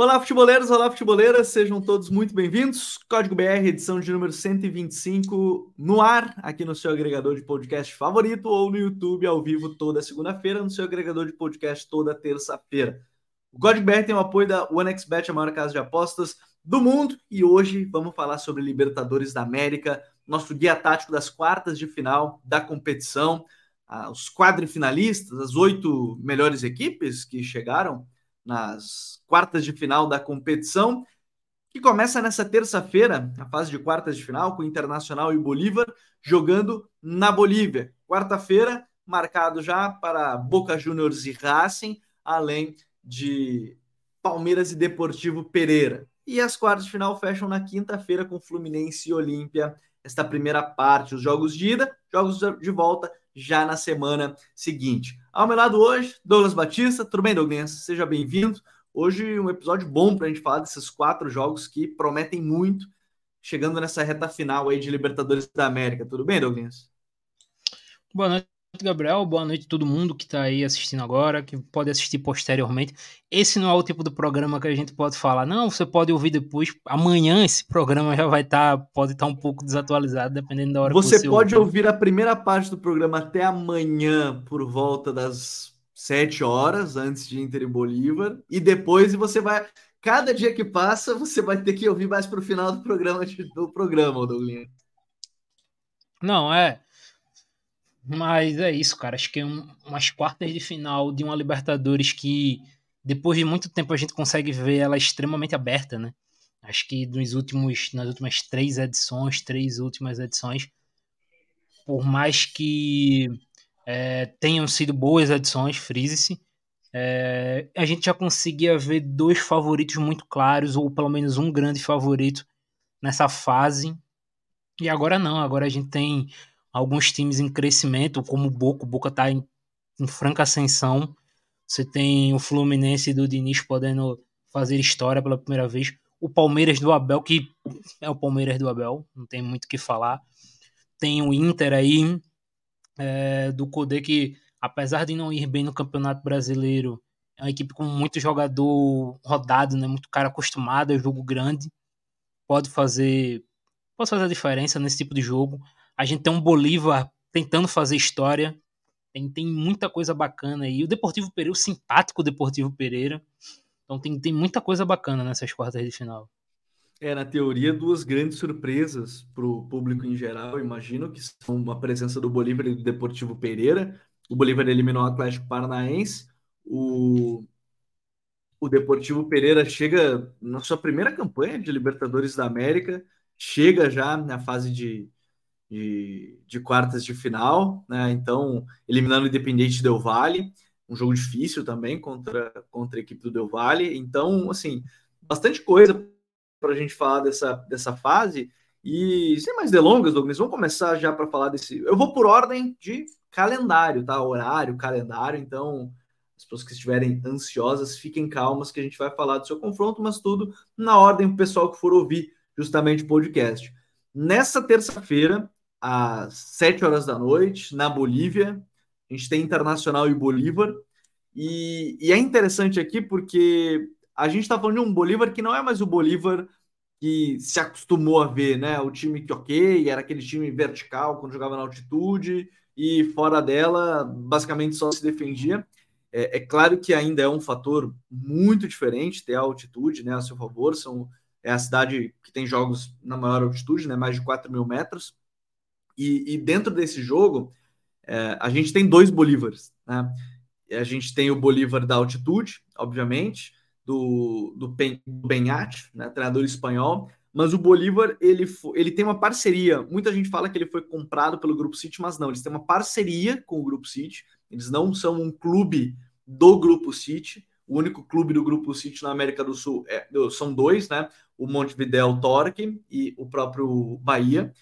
Olá, futeboleiros, olá, futeboleiras, sejam todos muito bem-vindos. Código BR, edição de número 125, no ar, aqui no seu agregador de podcast favorito ou no YouTube ao vivo toda segunda-feira, no seu agregador de podcast toda terça-feira. O Código BR tem o apoio da OneXBet, a maior casa de apostas do mundo, e hoje vamos falar sobre Libertadores da América, nosso guia tático das quartas de final da competição, ah, os quadrifinalistas, as oito melhores equipes que chegaram nas quartas de final da competição, que começa nessa terça-feira, a fase de quartas de final, com Internacional e Bolívar jogando na Bolívia. Quarta-feira, marcado já para Boca Juniors e Racing, além de Palmeiras e Deportivo Pereira. E as quartas de final fecham na quinta-feira com Fluminense e Olímpia. Esta primeira parte, os jogos de ida, jogos de volta já na semana seguinte. Ao meu lado hoje, Douglas Batista. Tudo bem, Douglas? Seja bem-vindo. Hoje um episódio bom para a gente falar desses quatro jogos que prometem muito, chegando nessa reta final aí de Libertadores da América. Tudo bem, Douglas? Boa noite, Gabriel. Boa noite a todo mundo que está aí assistindo agora, que pode assistir posteriormente. Esse não é o tipo do programa que a gente pode falar. Não, você pode ouvir depois. Amanhã esse programa já vai estar, tá, pode estar tá um pouco desatualizado, dependendo da hora você que você pode ouvir. ouvir a primeira parte do programa até amanhã, por volta das sete horas, antes de Inter e Bolívar. E depois você vai. Cada dia que passa, você vai ter que ouvir mais para o final do programa, do programa, Douglas. Não, é. Mas é isso, cara. Acho que é um, umas quartas de final de uma Libertadores que, depois de muito tempo, a gente consegue ver ela extremamente aberta, né? Acho que nos últimos, nas últimas três edições, três últimas edições, por mais que é, tenham sido boas edições, frise-se, é, a gente já conseguia ver dois favoritos muito claros, ou pelo menos um grande favorito nessa fase. E agora não, agora a gente tem alguns times em crescimento, como o Boca. O Boca está em, em, franca ascensão. Você tem o Fluminense do Diniz podendo fazer história pela primeira vez. O Palmeiras do Abel, que é o Palmeiras do Abel, não tem muito o que falar. Tem o Inter aí, é, do Codê, que apesar de não ir bem no Campeonato Brasileiro, é uma equipe com muito jogador rodado, né? muito cara acostumado a jogo grande. Pode fazer, pode fazer a diferença nesse tipo de jogo. A gente tem um Bolívar tentando fazer história. Tem, tem muita coisa bacana aí. O Deportivo Pereira, o simpático Deportivo Pereira. Então tem, tem muita coisa bacana nessas quartas de final. É, na teoria, duas grandes surpresas para o público em geral, imagino, que são a presença do Bolívar e do Deportivo Pereira. O Bolívar eliminou o Atlético Paranaense. O, o Deportivo Pereira chega na sua primeira campanha de Libertadores da América, chega já na fase de, de, de quartas de final, né? Então, eliminando o Independente Del Valle, um jogo difícil também contra, contra a equipe do Del Valle. Então, assim, bastante coisa para a gente falar dessa, dessa fase. E sem mais delongas, Douglas, vamos começar já para falar desse. Eu vou por ordem de calendário, tá? Horário, calendário. Então, as pessoas que estiverem ansiosas, fiquem calmas que a gente vai falar do seu confronto, mas tudo na ordem o pessoal que for ouvir justamente o podcast. Nessa terça-feira, às 7 horas da noite, na Bolívia. A gente tem Internacional e Bolívar. E, e é interessante aqui porque a gente está falando de um Bolívar que não é mais o Bolívar que se acostumou a ver, né? O time que, ok, era aquele time vertical quando jogava na altitude e fora dela, basicamente só se defendia. É, é, claro que ainda é um fator muito diferente ter a altitude né, a seu favor. São, é a cidade que tem jogos na maior altitude, né, mais de 4 mil metros. E, e dentro desse jogo, é, a gente tem dois Bolívares. Né? A gente tem o Bolívar da altitude, obviamente, do, do Benhat, né, treinador espanhol, mas o Bolívar ele, ele tem uma parceria. Muita gente fala que ele foi comprado pelo Grupo City, mas não, eles têm uma parceria com o Grupo City. Eles não são um clube do Grupo City. O único clube do Grupo City na América do Sul é, são dois, né? O Montevideo Torque e o próprio Bahia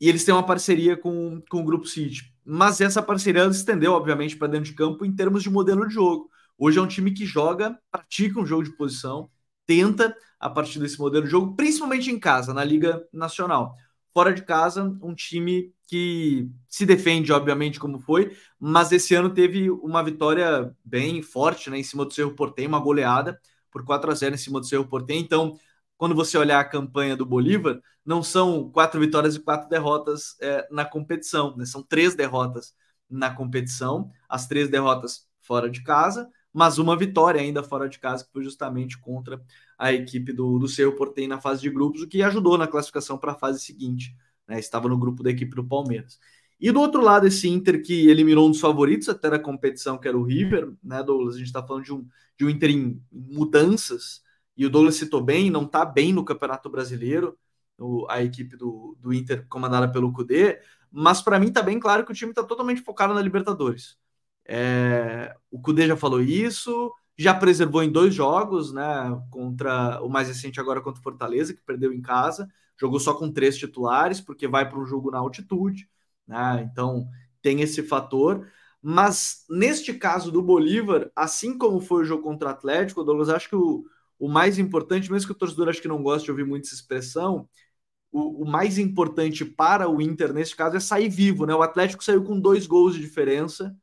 e eles têm uma parceria com, com o Grupo City. Mas essa parceria se estendeu, obviamente, para dentro de campo em termos de modelo de jogo. Hoje é um time que joga, pratica um jogo de posição, tenta a partir desse modelo de jogo, principalmente em casa, na Liga Nacional. Fora de casa, um time que se defende, obviamente, como foi, mas esse ano teve uma vitória bem forte né, em cima do Cerro Portem, uma goleada por 4 a 0 em cima do Cerro Portem. Então, quando você olhar a campanha do Bolívar, não são quatro vitórias e quatro derrotas é, na competição, né? são três derrotas na competição, as três derrotas fora de casa, mas uma vitória ainda fora de casa, que foi justamente contra a equipe do, do Cerro Portem na fase de grupos, o que ajudou na classificação para a fase seguinte. Né? Estava no grupo da equipe do Palmeiras. E do outro lado, esse Inter que eliminou um dos favoritos até da competição, que era o River, né, Douglas? A gente está falando de um, de um Inter em mudanças, e o Douglas citou bem, não está bem no Campeonato Brasileiro, o, a equipe do, do Inter comandada pelo Cudê, mas para mim está bem claro que o time está totalmente focado na Libertadores. É, o Cudê já falou isso, já preservou em dois jogos, né? Contra o mais recente agora contra o Fortaleza, que perdeu em casa, jogou só com três titulares, porque vai para um jogo na altitude, né? Então tem esse fator. Mas neste caso do Bolívar, assim como foi o jogo contra o Atlético, Douglas, acho que o, o mais importante, mesmo que o torcedor acho que não goste de ouvir muito essa expressão, o, o, mais importante para o Inter nesse caso é sair vivo, né? O Atlético saiu com dois gols de diferença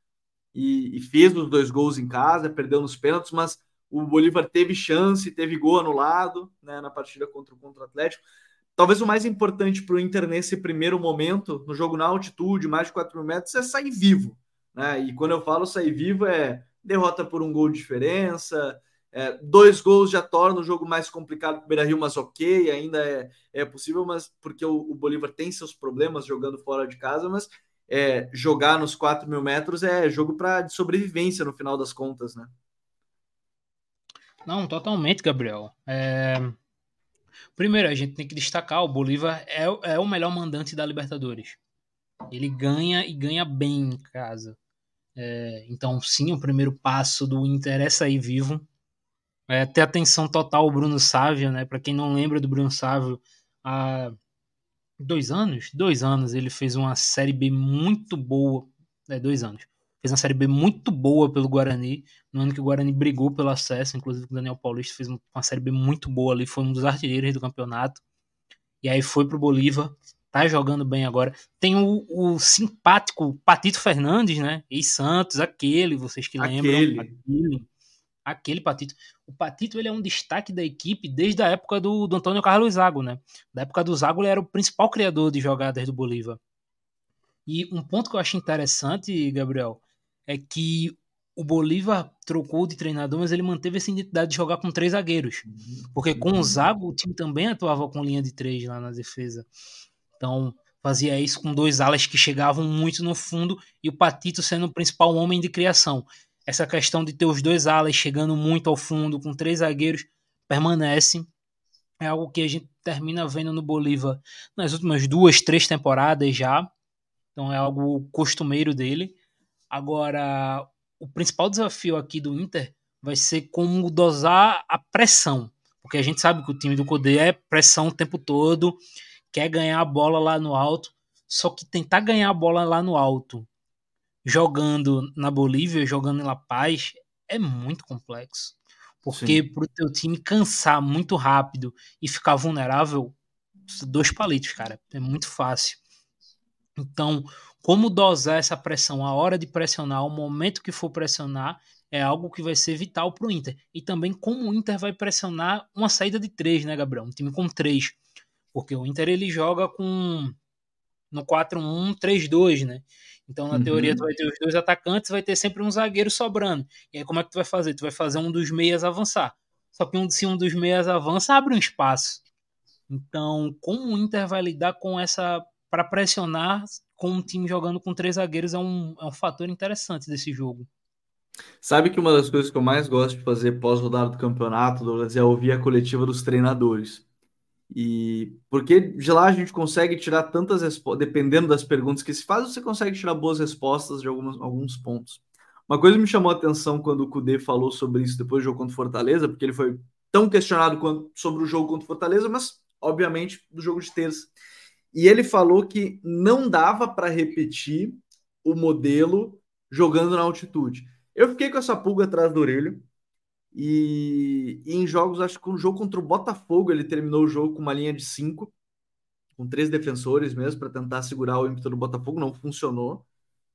e, e fez os dois gols em casa, perdeu nos pênaltis, mas o Bolívar teve chance, teve gol anulado né, na partida contra, contra o Atlético. Talvez o mais importante para o Inter nesse primeiro momento, no jogo na altitude, mais de 4 mil metros, é sair vivo. Né? E quando eu falo sair vivo, é derrota por um gol de diferença, é, dois gols já torna o jogo mais complicado para o Beira Rio, mas ok, ainda é, é possível, mas porque o, o Bolívar tem seus problemas jogando fora de casa, mas é, jogar nos 4 mil metros é jogo para sobrevivência no final das contas, né? Não, totalmente, Gabriel. É... Primeiro, a gente tem que destacar: o Bolívar é, é o melhor mandante da Libertadores. Ele ganha e ganha bem em casa. É... Então, sim, o primeiro passo do Inter é sair vivo é, ter atenção total o Bruno Sávio, né? Para quem não lembra do Bruno Sávio, há dois anos, dois anos ele fez uma série B muito boa, é dois anos, fez uma série B muito boa pelo Guarani, no ano que o Guarani brigou pelo acesso, inclusive o Daniel Paulista fez uma série B muito boa ali, foi um dos artilheiros do campeonato, e aí foi pro Bolívar, tá jogando bem agora. Tem o, o simpático Patito Fernandes, né? E Santos, aquele, vocês que lembram, aquele. Aquele Patito. O Patito ele é um destaque da equipe desde a época do, do Antônio Carlos Zago, né? Da época do Zago ele era o principal criador de jogadas do Bolívar. E um ponto que eu acho interessante, Gabriel, é que o Bolívar trocou de treinador, mas ele manteve essa identidade de jogar com três zagueiros. Porque com o Zago, o time também atuava com linha de três lá na defesa. Então, fazia isso com dois alas que chegavam muito no fundo e o Patito sendo o principal homem de criação essa questão de ter os dois alas chegando muito ao fundo, com três zagueiros, permanece. É algo que a gente termina vendo no Bolívar nas últimas duas, três temporadas já. Então é algo costumeiro dele. Agora, o principal desafio aqui do Inter vai ser como dosar a pressão. Porque a gente sabe que o time do Codê é pressão o tempo todo, quer ganhar a bola lá no alto. Só que tentar ganhar a bola lá no alto jogando na Bolívia, jogando em La Paz, é muito complexo. Porque para o teu time cansar muito rápido e ficar vulnerável, dois palitos, cara. É muito fácil. Então, como dosar essa pressão, a hora de pressionar, o momento que for pressionar, é algo que vai ser vital para o Inter. E também como o Inter vai pressionar uma saída de três, né, Gabriel? Um time com três. Porque o Inter ele joga com no 4-1-3-2, né? Então, na uhum. teoria, tu vai ter os dois atacantes, vai ter sempre um zagueiro sobrando. E aí, como é que tu vai fazer? Tu vai fazer um dos meias avançar. Só que um, se um dos meias avança, abre um espaço. Então, como o Inter vai lidar com essa. para pressionar com um time jogando com três zagueiros é um, é um fator interessante desse jogo. Sabe que uma das coisas que eu mais gosto de fazer pós-rodada do campeonato, Douglas, é ouvir a coletiva dos treinadores. E porque de lá a gente consegue tirar tantas respostas, dependendo das perguntas que se faz, você consegue tirar boas respostas de alguns, alguns pontos. Uma coisa me chamou a atenção quando o Kudê falou sobre isso depois do jogo contra o Fortaleza, porque ele foi tão questionado quanto, sobre o jogo contra o Fortaleza, mas obviamente do jogo de terça. E ele falou que não dava para repetir o modelo jogando na altitude. Eu fiquei com essa pulga atrás da orelha, e, e, em jogos, acho que o jogo contra o Botafogo, ele terminou o jogo com uma linha de cinco, com três defensores mesmo, para tentar segurar o ímpeto do Botafogo. Não funcionou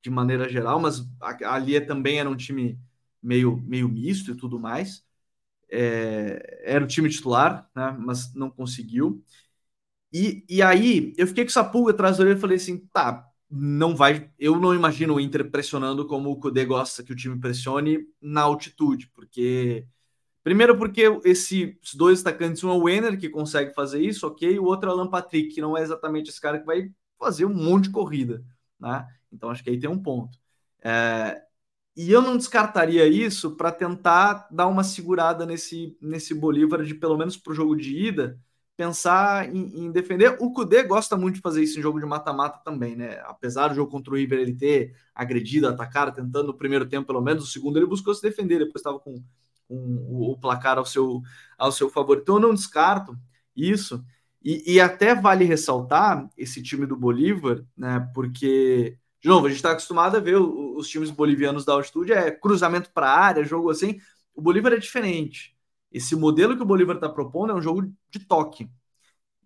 de maneira geral, mas ali também era um time meio, meio misto e tudo mais. é, era o time titular, né? Mas não conseguiu. E, e aí eu fiquei com essa pulga atrás da orelha e falei assim: tá, não vai. Eu não imagino o Inter pressionando como o Kudê gosta que o time pressione na altitude, porque. Primeiro, porque esses dois atacantes, um é o Enner, que consegue fazer isso, ok, o outro é o Alan Patrick, que não é exatamente esse cara que vai fazer um monte de corrida, né? Então acho que aí tem um ponto. É, e eu não descartaria isso para tentar dar uma segurada nesse, nesse Bolívar de pelo menos para o jogo de ida, pensar em, em, defender. O Kudê gosta muito de fazer isso em jogo de mata-mata também, né? Apesar do jogo contra o River ele ter agredido, atacado, tentando no primeiro tempo pelo menos, o segundo ele buscou se defender, depois estava com, com o, o, placar ao seu, ao seu favor. Então eu não descarto isso. E, e até vale ressaltar esse time do Bolívar, né? Porque de novo, a gente está acostumado a ver os times bolivianos da altitude, é cruzamento para área, jogo assim. O Bolívar é diferente. Esse modelo que o Bolívar está propondo é um jogo de toque.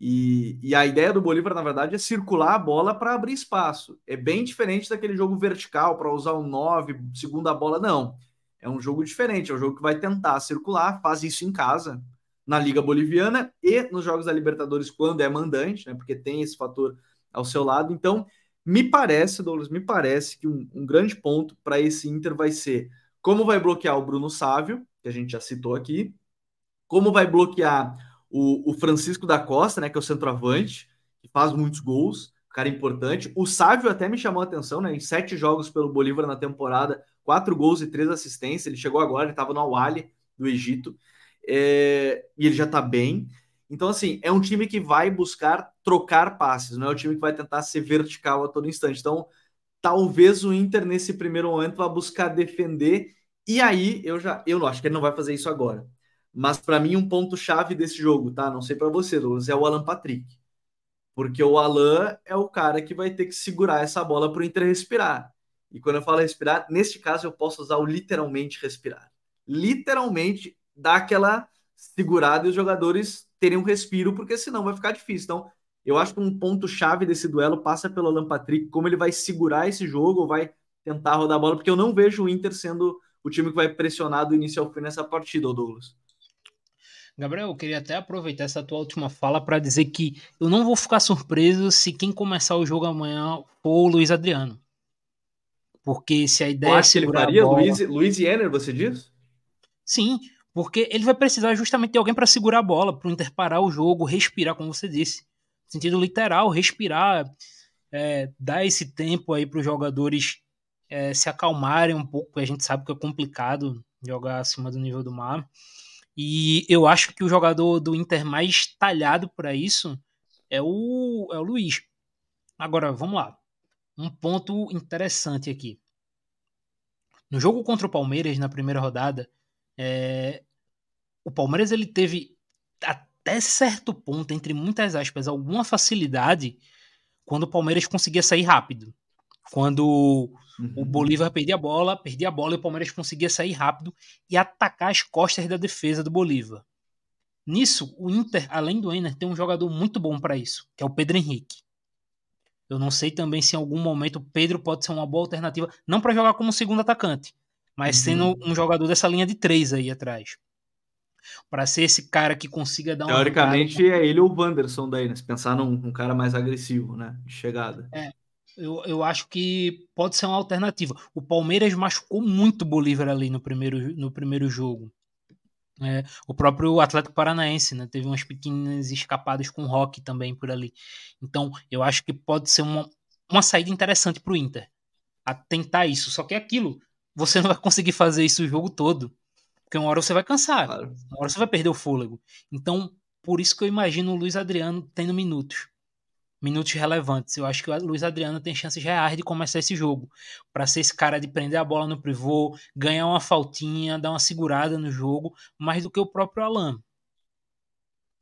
E, e, a ideia do Bolívar, na verdade, é circular a bola para abrir espaço. É bem diferente daquele jogo vertical para usar um 9, segunda bola, não. É um jogo diferente, é um jogo que vai tentar circular, faz isso em casa, na Liga Boliviana e nos Jogos da Libertadores, quando é mandante, né? Porque tem esse fator ao seu lado. Então, me parece, Douglas, me parece que um, um grande ponto para esse Inter vai ser como vai bloquear o Bruno Sávio, que a gente já citou aqui, como vai bloquear o, o Francisco da Costa, né, que é o centroavante, que faz muitos gols, cara importante. O Sávio até me chamou a atenção, né, em sete jogos pelo Bolívar na temporada, quatro gols e três assistências. Ele chegou agora, ele estava no Awali do Egito, é, e ele já está bem. Então, assim, é um time que vai buscar trocar passes, não é um time que vai tentar ser vertical a todo instante. Então, talvez o Inter, nesse primeiro momento, vá buscar defender. E aí, eu já eu não acho que ele não vai fazer isso agora. Mas para mim, um ponto-chave desse jogo, tá? Não sei para você, Douglas, é o Alan Patrick. Porque o Alan é o cara que vai ter que segurar essa bola para o Inter respirar. E quando eu falo respirar, neste caso eu posso usar o literalmente respirar. Literalmente dar aquela segurada e os jogadores terem um respiro, porque senão vai ficar difícil. Então, eu acho que um ponto-chave desse duelo passa pelo Alan Patrick, como ele vai segurar esse jogo ou vai tentar rodar a bola, porque eu não vejo o Inter sendo o time que vai pressionar do início ao fim nessa partida, Douglas. Gabriel, eu queria até aproveitar essa tua última fala para dizer que eu não vou ficar surpreso se quem começar o jogo amanhã for o Luiz Adriano. Porque se a ideia é segurar ele faria? Bola... Luiz, Luiz Jenner, você diz? Sim, porque ele vai precisar justamente de alguém para segurar a bola, para o Inter parar o jogo, respirar, como você disse. Sentido literal, respirar, é, dar esse tempo aí para os jogadores é, se acalmarem um pouco, a gente sabe que é complicado jogar acima do nível do mar. E eu acho que o jogador do Inter mais talhado para isso é o, é o Luiz. Agora, vamos lá. Um ponto interessante aqui. No jogo contra o Palmeiras, na primeira rodada, é, o Palmeiras ele teve até certo ponto, entre muitas aspas, alguma facilidade quando o Palmeiras conseguia sair rápido. Quando uhum. o Bolívar perdia a bola, perdia a bola e o Palmeiras conseguia sair rápido e atacar as costas da defesa do Bolívar. Nisso, o Inter, além do Enner, tem um jogador muito bom para isso, que é o Pedro Henrique. Eu não sei também se em algum momento o Pedro pode ser uma boa alternativa, não para jogar como segundo atacante, mas uhum. sendo um jogador dessa linha de três aí atrás. Para ser esse cara que consiga dar um. Teoricamente é ele ou o Wanderson daí, né? Se pensar num, num, cara mais agressivo, né? De chegada. É. Eu, eu acho que pode ser uma alternativa. O Palmeiras machucou muito o Bolívar ali no primeiro, no primeiro jogo. É, o próprio Atlético Paranaense né, teve umas pequenas escapadas com o Rock também por ali. Então, eu acho que pode ser uma, uma saída interessante para o Inter. A tentar isso. Só que é aquilo você não vai conseguir fazer isso o jogo todo. Porque uma hora você vai cansar, claro. uma hora você vai perder o fôlego. Então, por isso que eu imagino o Luiz Adriano tendo minutos. Minutos relevantes. Eu acho que o Luiz Adriano tem chances reais de começar esse jogo. para ser esse cara de prender a bola no pivô, ganhar uma faltinha, dar uma segurada no jogo, mais do que o próprio Alan.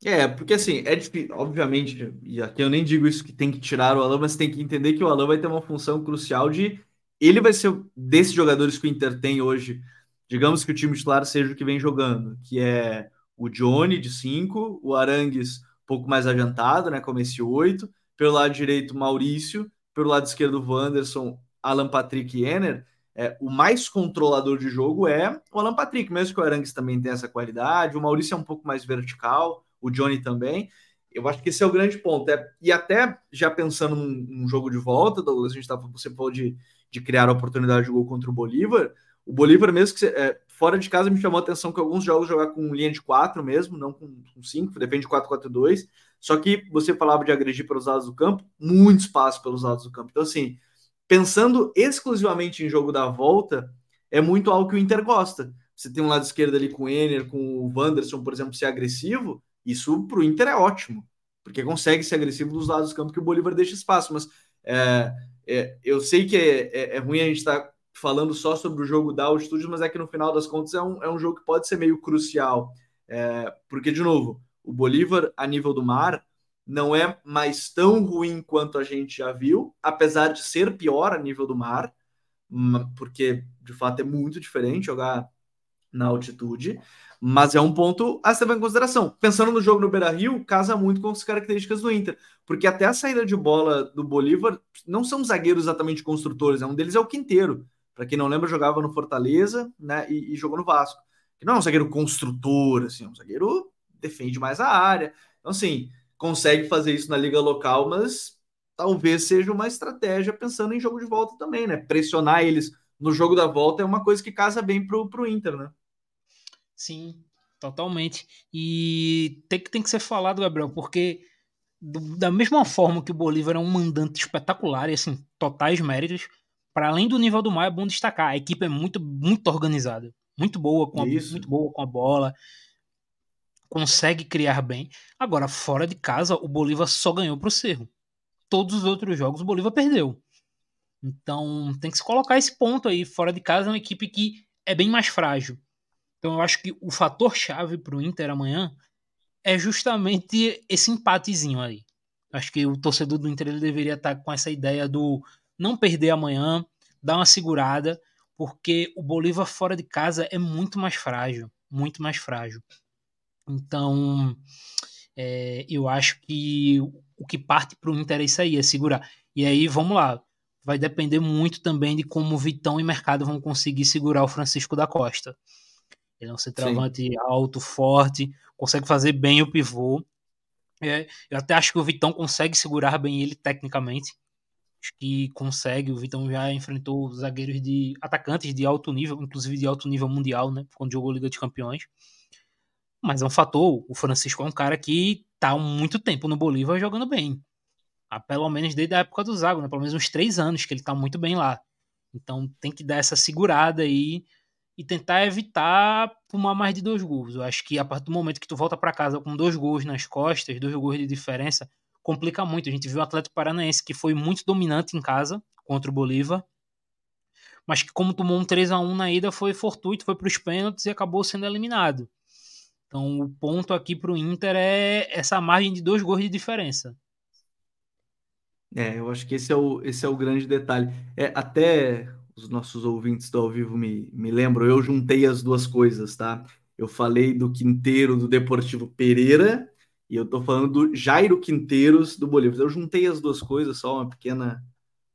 É, porque assim, é difícil, obviamente, e aqui eu nem digo isso que tem que tirar o Alan, mas tem que entender que o Alan vai ter uma função crucial de ele vai ser desses jogadores que o Inter tem hoje. Digamos que o time titular seja o que vem jogando, que é o Johnny de 5, o Arangues um pouco mais adiantado, né, como esse 8, pelo lado direito Maurício, pelo lado esquerdo Wanderson, Alan Patrick e Enner. é, o mais controlador de jogo é o Alan Patrick, mesmo que o Arangues também tenha essa qualidade, o Maurício é um pouco mais vertical, o Johnny também. Eu acho que esse é o grande ponto. É, e até já pensando num, num jogo de volta, Douglas, a gente tá, você falou de, de criar a oportunidade de gol contra o Bolívar. O Bolívar, mesmo que é, fora de casa, me chamou a atenção que alguns jogos jogar com linha de 4 mesmo, não com 5, depende de 4-4-2. Só que você falava de agredir pelos lados do campo, muito espaço pelos lados do campo. Então, assim, pensando exclusivamente em jogo da volta, é muito algo que o Inter gosta. Você tem um lado esquerdo ali com o Ener, com o Wanderson, por exemplo, ser agressivo, isso para o Inter é ótimo, porque consegue ser agressivo dos lados do campo que o Bolívar deixa espaço. Mas é, é, eu sei que é, é, é ruim a gente estar tá falando só sobre o jogo da altitude, mas é que no final das contas é um, é um jogo que pode ser meio crucial. É, porque, de novo, o Bolívar a nível do mar não é mais tão ruim quanto a gente já viu, apesar de ser pior a nível do mar, porque de fato é muito diferente jogar na altitude, mas é um ponto a ser levado em consideração. Pensando no jogo no Beira Rio, casa muito com as características do Inter, porque até a saída de bola do Bolívar não são zagueiros exatamente construtores, é um deles é o Quinteiro. Para quem não lembra, jogava no Fortaleza né, e, e, jogou no Vasco. Que não é um zagueiro construtor, assim, é um zagueiro defende mais a área. Então, assim, consegue fazer isso na liga local, mas talvez seja uma estratégia pensando em jogo de volta também, né? Pressionar eles no jogo da volta é uma coisa que casa bem pro, pro Inter, né? Sim, totalmente. E tem que, tem que ser falado, Gabriel, porque do, da mesma forma que o Bolívar é um mandante espetacular e assim, totais méritos, para além do nível do mar, é bom destacar, a equipe é muito, muito organizada, muito boa com a, muito boa com a bola, consegue criar bem. Agora, fora de casa, o Bolívar só ganhou pro Cerro. Todos os outros jogos o Bolívar perdeu. Então, tem que se colocar esse ponto aí. Fora de casa é uma equipe que é bem mais frágil. Então eu acho que o fator chave para o Inter amanhã é justamente esse empatezinho aí. Acho que o torcedor do Inter ele deveria estar tá com essa ideia do não perder amanhã, dar uma segurada, porque o Bolívar fora de casa é muito mais frágil, muito mais frágil. Então, é, eu acho que o que parte para o Inter é isso aí, é segurar. E aí, vamos lá, vai depender muito também de como o Vitão e Mercado vão conseguir segurar o Francisco da Costa. Ele é um centroavante Sim. alto, forte, consegue fazer bem o pivô. É, eu até acho que o Vitão consegue segurar bem ele tecnicamente. Acho que consegue. O Vitão já enfrentou zagueiros de atacantes de alto nível, inclusive de alto nível mundial, né? Quando jogou Liga de Campeões. Mas é um fator. O Francisco é um cara que tá há muito tempo no Bolívar jogando bem. Há pelo menos desde a época do Zago, né? Pelo menos uns três anos que ele tá muito bem lá. Então tem que dar essa segurada aí e tentar evitar tomar mais de dois gols. Eu acho que a partir do momento que tu volta para casa com dois gols nas costas, dois gols de diferença, complica muito. A gente viu o Atlético Paranaense que foi muito dominante em casa contra o Bolívar, mas que como tomou um 3 a 1 na ida foi fortuito, foi para os pênaltis e acabou sendo eliminado. Então o ponto aqui para o Inter é essa margem de dois gols de diferença. É, eu acho que esse é o, esse é o grande detalhe. É, até os nossos ouvintes do ao vivo me, me lembram, eu juntei as duas coisas, tá? Eu falei do Quinteiro do Deportivo Pereira e eu tô falando do Jairo Quinteiros do Bolívar. Eu juntei as duas coisas, só uma pequena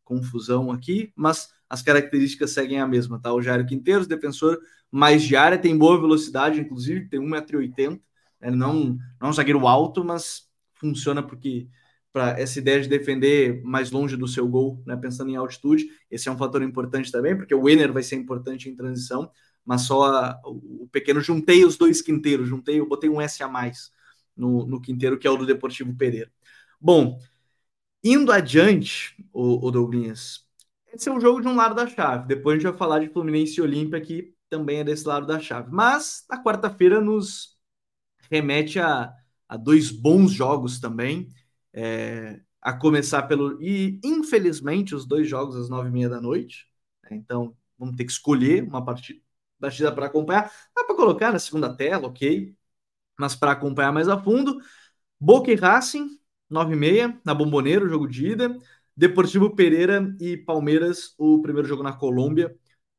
confusão aqui, mas as características seguem a mesma, tá? O Jairo Quinteiros, defensor mais de área, tem boa velocidade, inclusive, tem 1,80m, né? não, não é um zagueiro alto, mas funciona porque para essa ideia de defender mais longe do seu gol, né, pensando em altitude. Esse é um fator importante também, porque o Ener vai ser importante em transição, mas só a, o pequeno juntei os dois quinteiros, juntei, eu botei um S a mais no, no quinteiro, que é o do Deportivo Pereira. Bom, indo adiante, o, o Douglas, esse é um jogo de um lado da chave. Depois a gente vai falar de Fluminense e Olímpia, que também é desse lado da chave. Mas na quarta-feira nos remete a, a dois bons jogos também. É, a começar pelo. E, infelizmente, os dois jogos às nove e meia da noite. Né? Então, vamos ter que escolher uma partida, partida para acompanhar. Dá para colocar na segunda tela, ok. Mas para acompanhar mais a fundo, Boca e Racing, nove e meia, na Bomboneira, jogo de ida. Deportivo Pereira e Palmeiras, o primeiro jogo na Colômbia.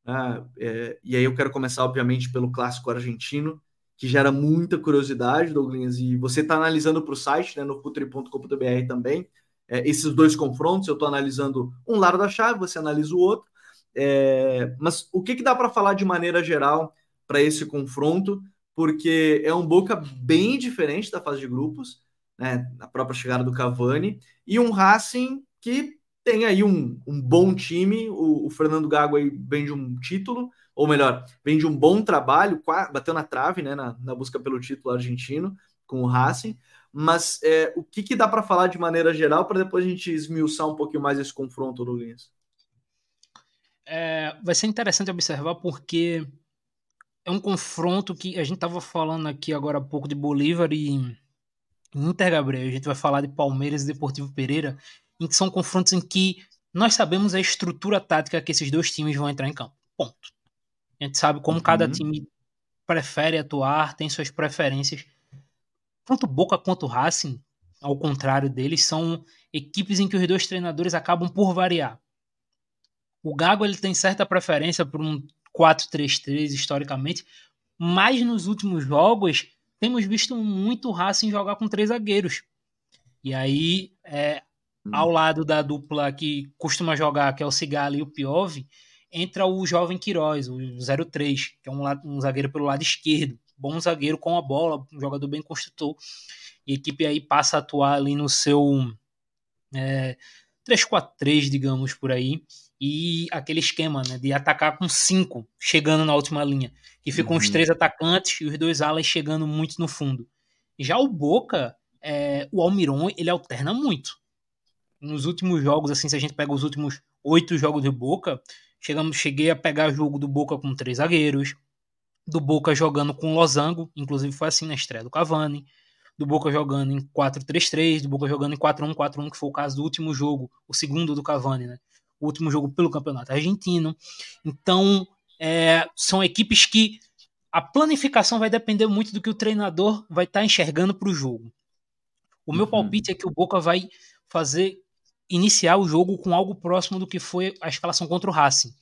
Ah, é, e aí eu quero começar, obviamente, pelo clássico argentino que gera muita curiosidade, Douglas, e você está analisando para o site, né, no futuri.com.br também, é, esses dois confrontos, eu estou analisando um lado da chave, você analisa o outro, É, mas o que, que dá para falar de maneira geral para esse confronto? Porque é um Boca bem diferente da fase de grupos, né? A própria chegada do Cavani, e um Racing que tem aí um, um bom time. O, o, Fernando Gago aí vem de um título, ou melhor, vem de um bom trabalho, bateu na trave né, na, na busca pelo título argentino com o Racing. Mas é, o que, que dá para falar de maneira geral para depois a gente esmiuçar um pouquinho mais esse confronto, Luiz? É, vai ser interessante observar porque é um confronto que a gente estava falando aqui agora há pouco de Bolívar e Inter, Gabriel. A gente vai falar de Palmeiras e Deportivo Pereira, em que são confrontos em que nós sabemos a estrutura tática que esses dois times vão entrar em campo. Ponto. A gente sabe como uhum. cada time prefere atuar, tem suas preferências. Tanto Boca quanto Racing, ao contrário deles, são equipes em que os dois treinadores acabam por variar. O Gago ele tem certa preferência por um 4-3-3 historicamente, mas nos últimos jogos temos visto muito o Racing jogar com três zagueiros. E aí, é, hum. ao lado da dupla que costuma jogar, que é o Cigala e o Piove, entra o jovem Queiroz, o 03, que é um, um, zagueiro pelo lado esquerdo. Bom zagueiro com a bola, um jogador bem construtor. E a equipe aí passa a atuar ali no seu é, 3-4-3, digamos por aí e aquele esquema né, de atacar com cinco chegando na última linha, que ficam uhum. os três atacantes e os dois alas chegando muito no fundo. Já o Boca, é, o Almiron, ele alterna muito. Nos últimos jogos, assim, se a gente pega os últimos oito jogos do Boca, chegamos, cheguei a pegar jogo do Boca com três zagueiros, do Boca jogando com losango, inclusive foi assim na estreia do Cavani, do Boca jogando em 4-3-3, do Boca jogando em 4-1-4-1, que foi o caso do último jogo, o segundo do Cavani, né? o último jogo pelo campeonato argentino. Então, é, são equipes que a planificação vai depender muito do que o treinador vai estar tá enxergando para o jogo. O meu uhum. palpite é que o Boca vai fazer iniciar o jogo com algo próximo do que foi a escalação contra o Racing.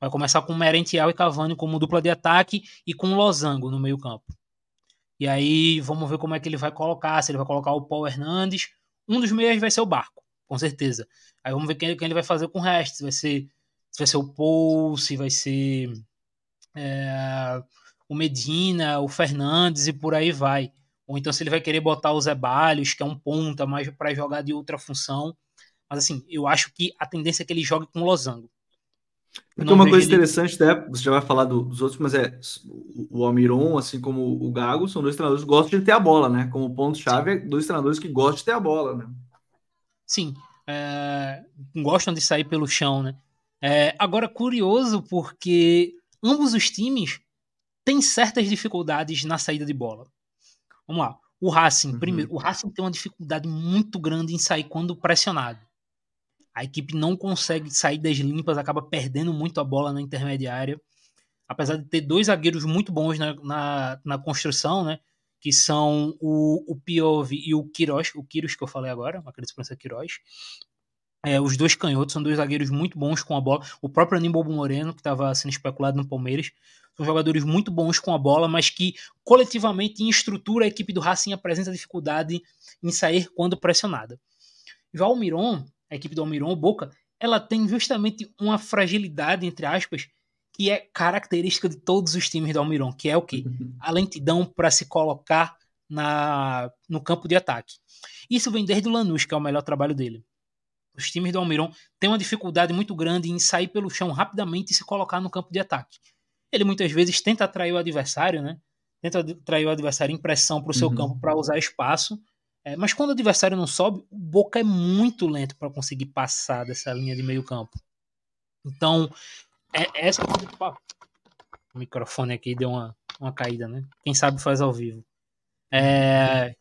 Vai começar com Merentiel e Cavani como dupla de ataque e com Losango no meio-campo. E aí vamos ver como é que ele vai colocar, se ele vai colocar o Paul Hernandes. Um dos meias vai ser o Barco, com certeza. Aí vamos ver quem, quem ele vai fazer com o resto. Se vai ser, se vai ser o Paul, se vai ser é, o Medina, o Fernandes e por aí vai. Ou então se ele vai querer botar o Zé Balhos, que é um ponta, mais para jogar de outra função. Mas assim, eu acho que a tendência é que ele jogue com losango. Então, uma coisa ele... interessante, né? Você já vai falar dos outros, mas é o Almiron, assim como o Gago, são dois treinadores que gostam de ter a bola, né? Como ponto-chave, é dois treinadores que gostam de ter a bola, né? Sim, é, gostam de sair pelo chão, né? É, agora, curioso porque ambos os times têm certas dificuldades na saída de bola. Vamos lá. O Racing, uhum. primeiro, o Racing tem uma dificuldade muito grande em sair quando pressionado. A equipe não consegue sair das limpas, acaba perdendo muito a bola na intermediária. Apesar de ter dois zagueiros muito bons na, na, na construção, né? que são o, o Piove e o Queiroz, o Quiros que eu falei agora, acredito que Queiroz. É, os dois canhotos são dois zagueiros muito bons com a bola. O próprio Aníbal Moreno, que estava sendo especulado no Palmeiras, são jogadores muito bons com a bola, mas que coletivamente em estrutura a equipe do Racing apresenta dificuldade em sair quando pressionada. Já o Almiron, a equipe do Almiron, o Boca, ela tem justamente uma fragilidade, entre aspas, que é característica de todos os times do Almiron, que é o quê? A lentidão para se colocar na, no campo de ataque. Isso vem desde o Lanús, que é o melhor trabalho dele. Os times do Almiron têm uma dificuldade muito grande em sair pelo chão rapidamente e se colocar no campo de ataque. Ele muitas vezes tenta atrair o adversário, né? Tenta atrair o adversário em pressão para o seu uhum. campo para usar espaço. É, mas quando o adversário não sobe, o Boca é muito lento para conseguir passar dessa linha de meio campo. Então, é, essa o microfone aqui deu uma, uma caída, né? Quem sabe faz ao vivo. É...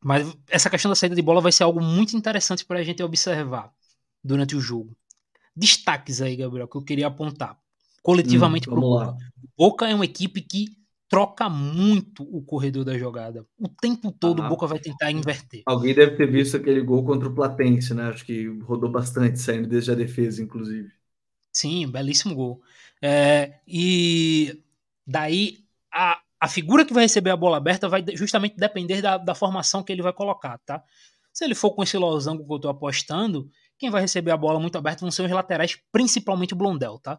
Mas essa questão da saída de bola vai ser algo muito interessante para a gente observar durante o jogo. Destaques aí, Gabriel, que eu queria apontar. Coletivamente hum, pro Boca. Boca é uma equipe que troca muito o corredor da jogada. O tempo todo ah, o Boca vai tentar inverter. Alguém deve ter visto aquele gol contra o Platense, né? Acho que rodou bastante, saindo desde a defesa, inclusive. Sim, belíssimo gol. É, e daí a, a figura que vai receber a bola aberta vai justamente depender da, da formação que ele vai colocar, tá? Se ele for com esse losango que eu tô apostando, quem vai receber a bola muito aberta vão ser os laterais, principalmente o Blondel, tá?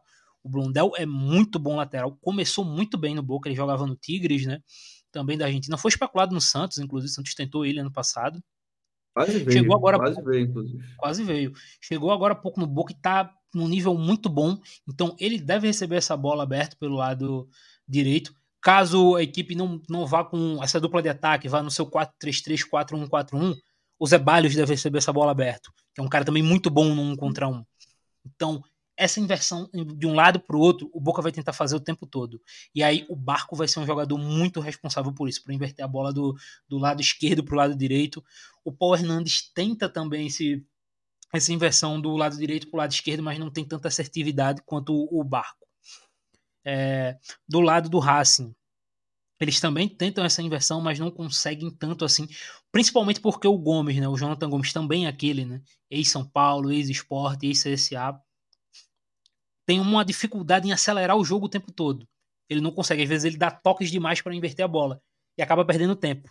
O Blondel é muito bom lateral, começou muito bem no Boca, ele jogava no Tigres, né? Também da Argentina, foi especulado no Santos, inclusive o Santos tentou ele ano passado. Quase veio, Chegou agora quase pouco, veio, inclusive. Quase veio. Chegou agora há pouco no Boca e tá num nível muito bom, então ele deve receber essa bola aberta pelo lado direito. Caso a equipe não, não vá com essa dupla de ataque, vá no seu 4-3-3, 4-1-4-1, o Zé Balhos deve receber essa bola aberta, que é um cara também muito bom no 1 contra 1. Então, essa inversão de um lado para o outro, o Boca vai tentar fazer o tempo todo. E aí o Barco vai ser um jogador muito responsável por isso, por inverter a bola do, do lado esquerdo para o lado direito. O Paulo Hernandes tenta também esse, essa inversão do lado direito para o lado esquerdo, mas não tem tanta assertividade quanto o, o Barco. É, do lado do Racing, eles também tentam essa inversão, mas não conseguem tanto assim, principalmente porque o Gomes, né, o Jonathan Gomes também é aquele, né, ex-São Paulo, ex-Sport, ex-CSA, tem uma dificuldade em acelerar o jogo o tempo todo. Ele não consegue, às vezes ele dá toques demais para inverter a bola e acaba perdendo tempo.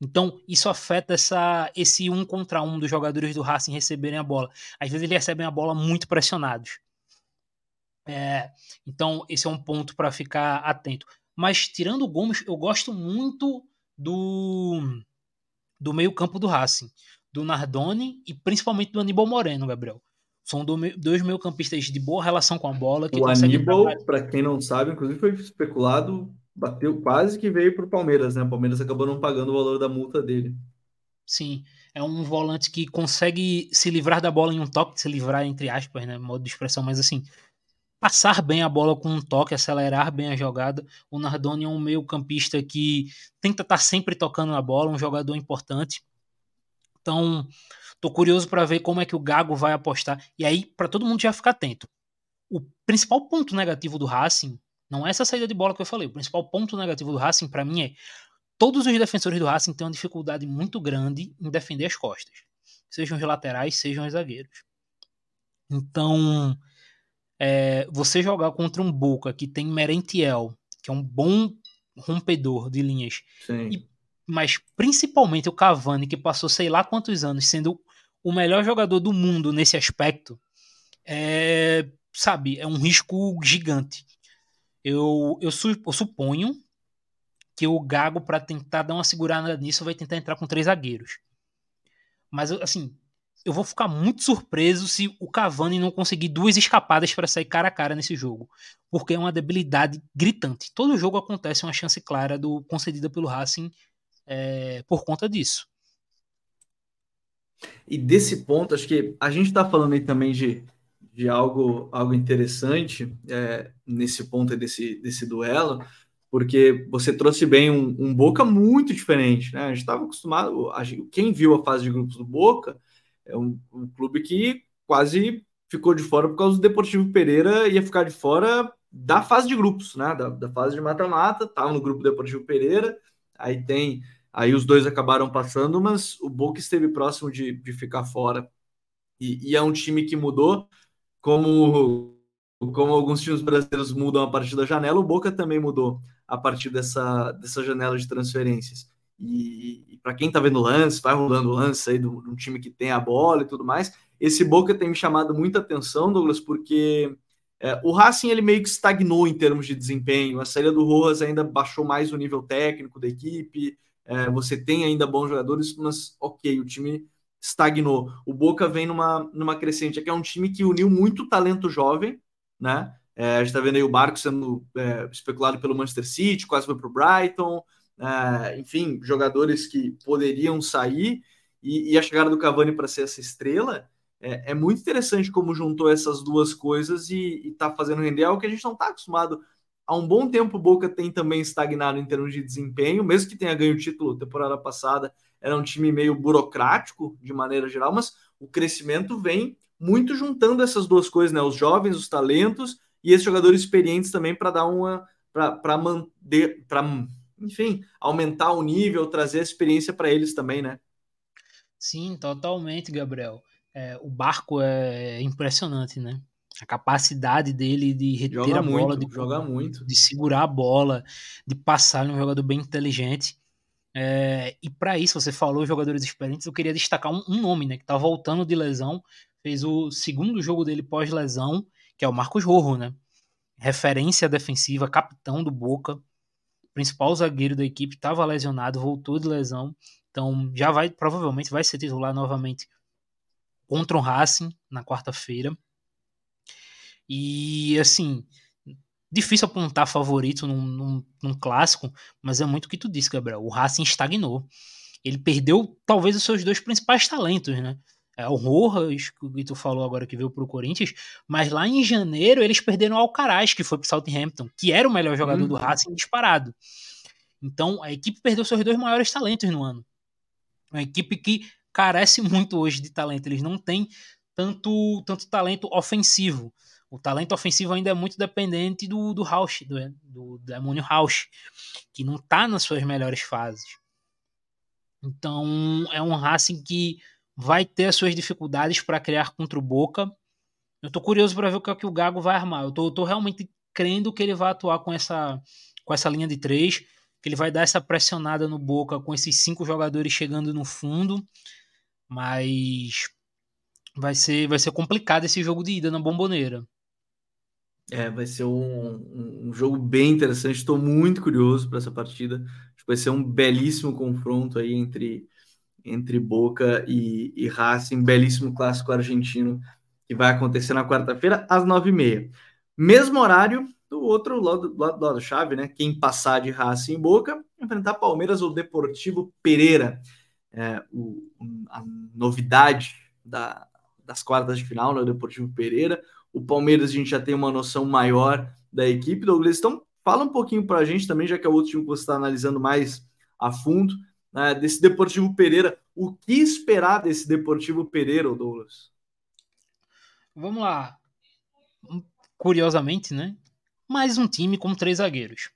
Então, isso afeta essa, esse um contra um dos jogadores do Racing receberem a bola. Às vezes eles recebem a bola muito pressionados. É, então, esse é um ponto para ficar atento. Mas, tirando o Gomes, eu gosto muito do, do meio-campo do Racing, do Nardoni e principalmente do Aníbal Moreno, Gabriel. São dois meio-campistas de boa relação com a bola. o Aníbal, para quem não sabe, inclusive foi especulado, bateu quase que veio para o Palmeiras, né? O Palmeiras acabou não pagando o valor da multa dele. Sim, é um volante que consegue se livrar da bola em um toque, se livrar entre aspas, né? Modo de expressão, mas assim, passar bem a bola com um toque, acelerar bem a jogada. O Nardoni é um meio-campista que tenta estar tá sempre tocando na bola, um jogador importante. Então, Tô curioso para ver como é que o Gago vai apostar. E aí, para todo mundo já ficar atento. O principal ponto negativo do Racing não é essa saída de bola que eu falei. O principal ponto negativo do Racing, para mim, é todos os defensores do Racing têm uma dificuldade muito grande em defender as costas. Sejam os laterais, sejam os zagueiros. Então, é, você jogar contra um Boca que tem Merentiel, que é um bom rompedor de linhas, e, mas principalmente o Cavani, que passou sei lá quantos anos sendo o melhor jogador do mundo nesse aspecto, é, sabe, é um risco gigante. Eu, eu, su, eu suponho que o Gago, para tentar dar uma segurada nisso, vai tentar entrar com três zagueiros. Mas, assim, eu vou ficar muito surpreso se o Cavani não conseguir duas escapadas para sair cara a cara nesse jogo, porque é uma debilidade gritante. Todo jogo acontece uma chance clara do concedida pelo Racing é, por conta disso. E desse ponto, acho que a gente está falando aí também de, de algo, algo interessante é, nesse ponto desse, desse duelo, porque você trouxe bem um, um Boca muito diferente, né? A gente estava acostumado, a quem viu a fase de grupos do Boca é um, um, clube que quase ficou de fora por causa do Deportivo Pereira, ia ficar de fora da fase de grupos, né? Da, da fase de mata-mata, estava no grupo Deportivo Pereira, aí tem Aí os dois acabaram passando, mas o Boca esteve próximo de, de ficar fora. E, e, é um time que mudou, como, como alguns times brasileiros mudam a partir da janela, o Boca também mudou a partir dessa, dessa janela de transferências. E, e para quem está vendo lance, vai rolando lance aí de um time que tem a bola e tudo mais, esse Boca tem me chamado muita atenção, Douglas, porque é, o Racing ele meio que estagnou em termos de desempenho. A saída do Rojas ainda baixou mais o nível técnico da equipe. É, você tem ainda bons jogadores, mas ok, o time estagnou. O Boca vem numa, numa crescente. Aqui é um time que uniu muito talento jovem, né? É, a gente está vendo aí o Barco sendo é, especulado pelo Manchester City, quase foi para o Brighton. É, enfim, jogadores que poderiam sair e, e a chegada do Cavani para ser essa estrela é, é, muito interessante como juntou essas duas coisas e está fazendo render algo que a gente não está acostumado há um bom tempo o Boca tem também estagnado em termos de desempenho, mesmo que tenha ganho o título temporada passada, era um time meio burocrático de maneira geral, mas o crescimento vem muito juntando essas duas coisas, né? Os jovens, os talentos e esses jogadores experientes também para dar uma para manter, para enfim, aumentar o nível, trazer experiência para eles também, né? Sim, totalmente, Gabriel. É, o barco é impressionante, né? A capacidade dele de reter joga a bola, muito, de, joga muito. de segurar a bola, de passar, ele é um jogador bem inteligente. É, e para isso, você falou jogadores experientes, eu queria destacar um, um nome, né, que tá voltando de lesão, fez o segundo jogo dele pós-lesão, que é o Marcos Rojo, né? Referência defensiva, capitão do Boca, principal zagueiro da equipe, estava lesionado, voltou de lesão, então já vai, provavelmente vai ser titular novamente contra o Racing na quarta-feira. E assim, difícil apontar favorito num, num, num, clássico, mas é muito o que tu disse, Gabriel. O Racing estagnou. Ele perdeu talvez os seus dois principais talentos, né? É, o Rojas, que tu falou agora que veio pro Corinthians, mas lá em janeiro eles perderam o Alcaraz, que foi pro Southampton, que era o melhor jogador uhum. do Racing disparado. Então a equipe perdeu seus dois maiores talentos no ano. Uma equipe que carece muito hoje de talento. Eles não têm tanto, tanto talento ofensivo. O talento ofensivo ainda é muito dependente do, do Rausch, do, do demônio Rausch, que não está nas suas melhores fases. Então é um Racing que vai ter as suas dificuldades para criar contra o Boca. Eu tô curioso para ver o que, é que o Gago vai armar. Eu tô, realmente crendo que ele vai atuar com essa, com essa linha de três, que ele vai dar essa pressionada no Boca com esses cinco jogadores chegando no fundo. Mas vai ser, vai ser complicado esse jogo de ida na Bomboneira. É, vai ser um, um jogo bem interessante. Estou muito curioso para essa partida. Acho que vai ser um belíssimo confronto aí entre, entre Boca e, e Racing. Belíssimo clássico argentino que vai acontecer na quarta-feira às nove e meia. Mesmo horário do outro lado, do lado, lado chave, né? Quem passar de Racing e Boca enfrentar Palmeiras ou Deportivo Pereira. É, o, a novidade da, das quartas de final, né? O Deportivo Pereira o Palmeiras a gente já tem uma noção maior da equipe. Douglas, então fala um pouquinho para a gente também, já que é o outro time que você está analisando mais a fundo, né, desse Deportivo Pereira. O que esperar desse Deportivo Pereira, Douglas? Vamos lá. Curiosamente, né? Mais um time com três zagueiros.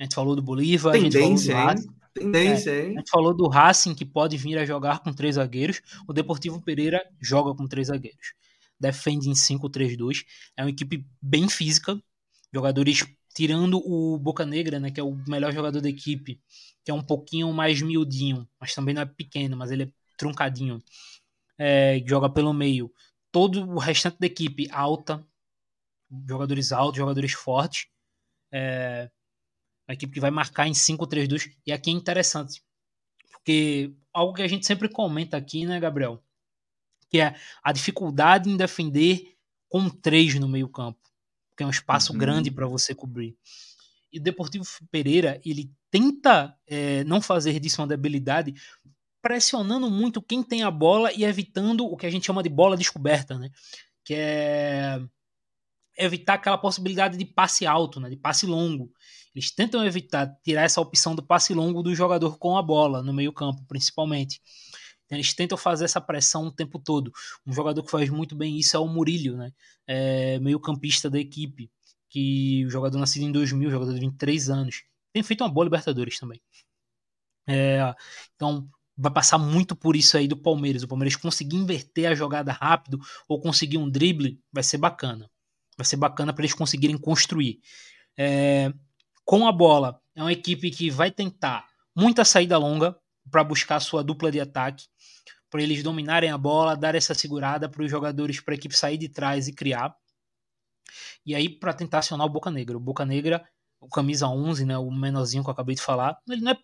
A gente falou do Bolívar, Tendência, a gente falou do hein? Tendência, é, hein? A gente falou do Racing que pode vir a jogar com três zagueiros. O Deportivo Pereira joga com três zagueiros defende em 5-3-2. É uma equipe bem física, jogadores tirando o Boca Negra, né, que é o melhor jogador da equipe, que é um pouquinho mais miudinho, mas também não é pequeno, mas ele é truncadinho, é, joga pelo meio. Todo o restante da equipe alta, jogadores altos, jogadores fortes. É, uma equipe que vai marcar em 5-3-2. E aqui é interessante, porque algo que a gente sempre comenta aqui, né, Gabriel? Que é a dificuldade em defender com três no meio campo, que é um espaço uhum. grande para você cobrir. E o Deportivo Pereira, ele tenta é, não fazer disso uma debilidade, pressionando muito quem tem a bola e evitando o que a gente chama de bola descoberta, né? Que é evitar aquela possibilidade de passe alto, né? De passe longo. Eles tentam evitar tirar essa opção do passe longo do jogador com a bola no meio campo, principalmente. Eles tentam fazer essa pressão o tempo todo. Um jogador que faz muito bem isso é o Murilho, né? É meio campista da equipe, que o jogador nascido em 2000, jogador de 23 anos. Tem feito uma boa Libertadores também. É, então, vai passar muito por isso aí do Palmeiras. O Palmeiras conseguir inverter a jogada rápido ou conseguir um drible, vai ser bacana. Vai ser bacana para eles conseguirem construir. É, com a bola, é uma equipe que vai tentar muita saída longa para buscar sua dupla de ataque para eles dominarem a bola, dar essa segurada para os jogadores, para a equipe sair de trás e criar. E aí, para tentar acionar o Boca Negra. O Boca Negra, o camisa 11, né, o menorzinho que eu acabei de falar, ele não é,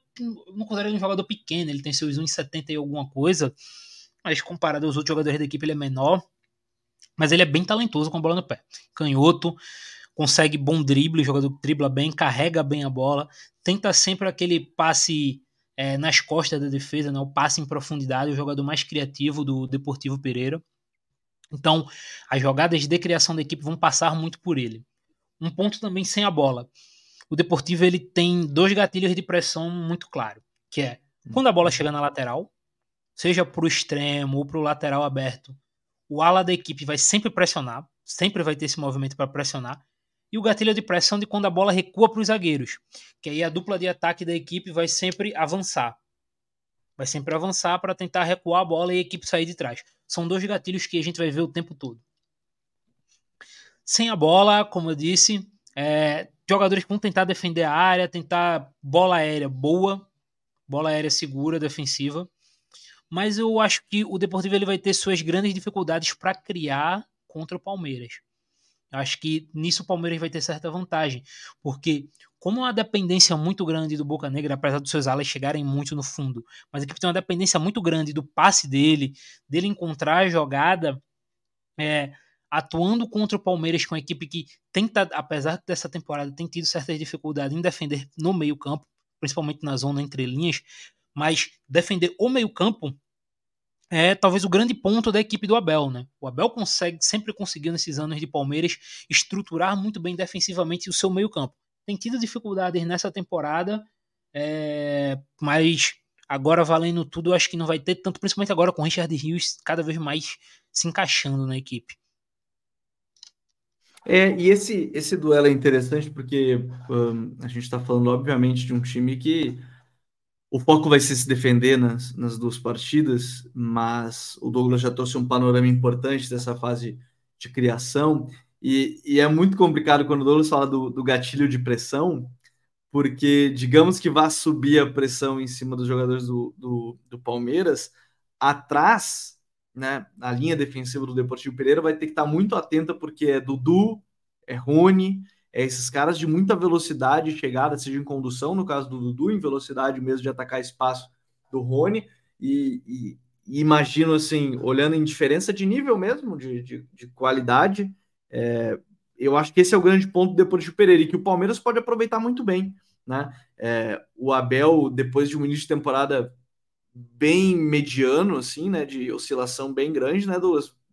não considero ele um jogador pequeno, ele tem seus 1,70 e alguma coisa, mas comparado aos outros jogadores da equipe, ele é menor. Mas ele é bem talentoso com a bola no pé. Canhoto, consegue bom drible, o jogador dribla bem, carrega bem a bola, tenta sempre aquele passe é, nas costas da defesa, né, o passe em profundidade, o jogador mais criativo do Deportivo Pereira. Então, as jogadas de criação da equipe vão passar muito por ele. Um ponto também sem a bola. O Deportivo ele tem dois gatilhos de pressão muito claro, que é quando a bola chega na lateral, seja para o extremo ou para o lateral aberto, o ala da equipe vai sempre pressionar, sempre vai ter esse movimento para pressionar, e o gatilho de pressão de quando a bola recua para os zagueiros, que aí a dupla de ataque da equipe vai sempre avançar. Vai sempre avançar para tentar recuar a bola e a equipe sair de trás. São dois gatilhos que a gente vai ver o tempo todo. Sem a bola, como eu disse, é, jogadores vão tentar defender a área, tentar bola aérea boa, bola aérea segura, defensiva. mas eu acho que o Deportivo ele vai ter suas grandes dificuldades para criar contra o Palmeiras. Acho que nisso o Palmeiras vai ter certa vantagem, porque como uma dependência muito grande do Boca Negra, apesar dos seus alas chegarem muito no fundo, mas a equipe tem uma dependência muito grande do passe dele, dele encontrar a jogada, é, atuando contra o Palmeiras com a equipe que tenta, apesar dessa temporada, tem tido certas dificuldades em defender no meio campo, principalmente na zona entre linhas, mas defender o meio campo é talvez o grande ponto da equipe do Abel, né? O Abel consegue, sempre conseguiu nesses anos de Palmeiras estruturar muito bem defensivamente o seu meio campo. Tem tido dificuldades nessa temporada, é, mas agora valendo tudo, acho que não vai ter tanto, principalmente agora com o Richard Rios cada vez mais se encaixando na equipe. É, e esse, esse duelo é interessante porque um, a gente está falando, obviamente, de um time que o foco vai ser se defender nas, nas duas partidas, mas o Douglas já trouxe um panorama importante dessa fase de criação. E, e é muito complicado quando o Douglas fala do, do gatilho de pressão, porque digamos que vá subir a pressão em cima dos jogadores do, do, do Palmeiras, atrás, né, na linha defensiva do Deportivo Pereira, vai ter que estar muito atenta, porque é Dudu, é Rony, é esses caras de muita velocidade de chegada, seja em condução, no caso do Dudu, em velocidade mesmo de atacar espaço do Rony, e, e, e imagino assim, olhando em diferença de nível mesmo, de, de, de qualidade, é, eu acho que esse é o grande ponto do Deportivo Pereira, e que o Palmeiras pode aproveitar muito bem, né? É, o Abel, depois de um início de temporada bem mediano, assim, né, de oscilação bem grande, né?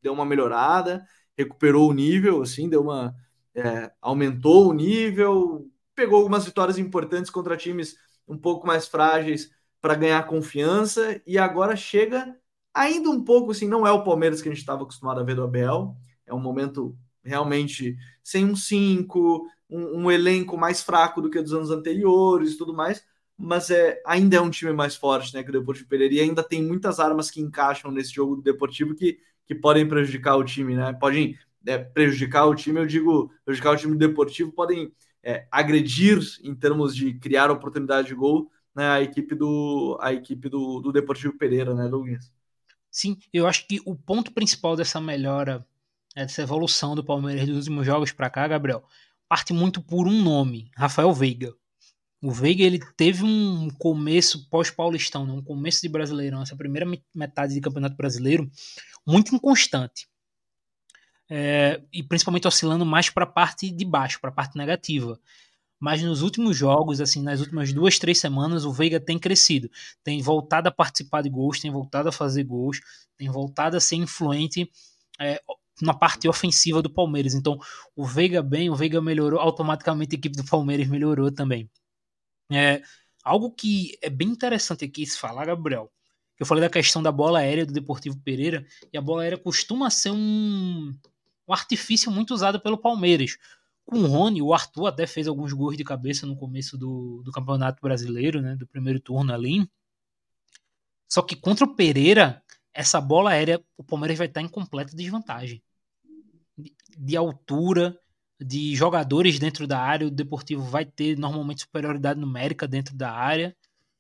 Deu uma melhorada, recuperou o nível, assim, deu uma é, aumentou o nível, pegou algumas vitórias importantes contra times um pouco mais frágeis para ganhar confiança e agora chega ainda um pouco assim, não é o Palmeiras que a gente estava acostumado a ver do Abel, é um momento realmente sem um 5, um, um, elenco mais fraco do que dos anos anteriores e tudo mais, mas é, ainda é um time mais forte né, que o Deportivo Pereira e ainda tem muitas armas que encaixam nesse jogo do Deportivo que, que podem prejudicar o time, né? Podem é, prejudicar o time, eu digo prejudicar o time deportivo, podem é, agredir em termos de criar oportunidade de gol né, a equipe do a equipe do, do Deportivo Pereira, né, Douglas? Sim, eu acho que o ponto principal dessa melhora, é, dessa evolução do Palmeiras dos últimos jogos para cá, Gabriel, parte muito por um nome, Rafael Veiga. O Veiga ele teve um começo pós-paulistão, né, um começo de Brasileirão, essa primeira metade de Campeonato Brasileiro, muito inconstante é, e principalmente oscilando mais para a parte de baixo, para a parte negativa. Mas nos últimos jogos, assim, nas últimas duas, três semanas, o Veiga tem crescido, tem voltado a participar de gols, tem voltado a fazer gols, tem voltado a ser influente é, na parte ofensiva do Palmeiras. Então, o Veiga bem, o Veiga melhorou, automaticamente a equipe do Palmeiras melhorou também. É, algo que é bem interessante aqui se falar, Gabriel, eu falei da questão da bola aérea do Deportivo Pereira, e a bola aérea costuma ser um, um artifício muito usado pelo Palmeiras. Com o Rony, o Arthur até fez alguns gols de cabeça no começo do, do Campeonato Brasileiro, né, do primeiro turno ali. Só que contra o Pereira, essa bola aérea, o Palmeiras vai estar em completa desvantagem. De, de altura, de jogadores dentro da área, o Deportivo vai ter normalmente superioridade numérica dentro da área.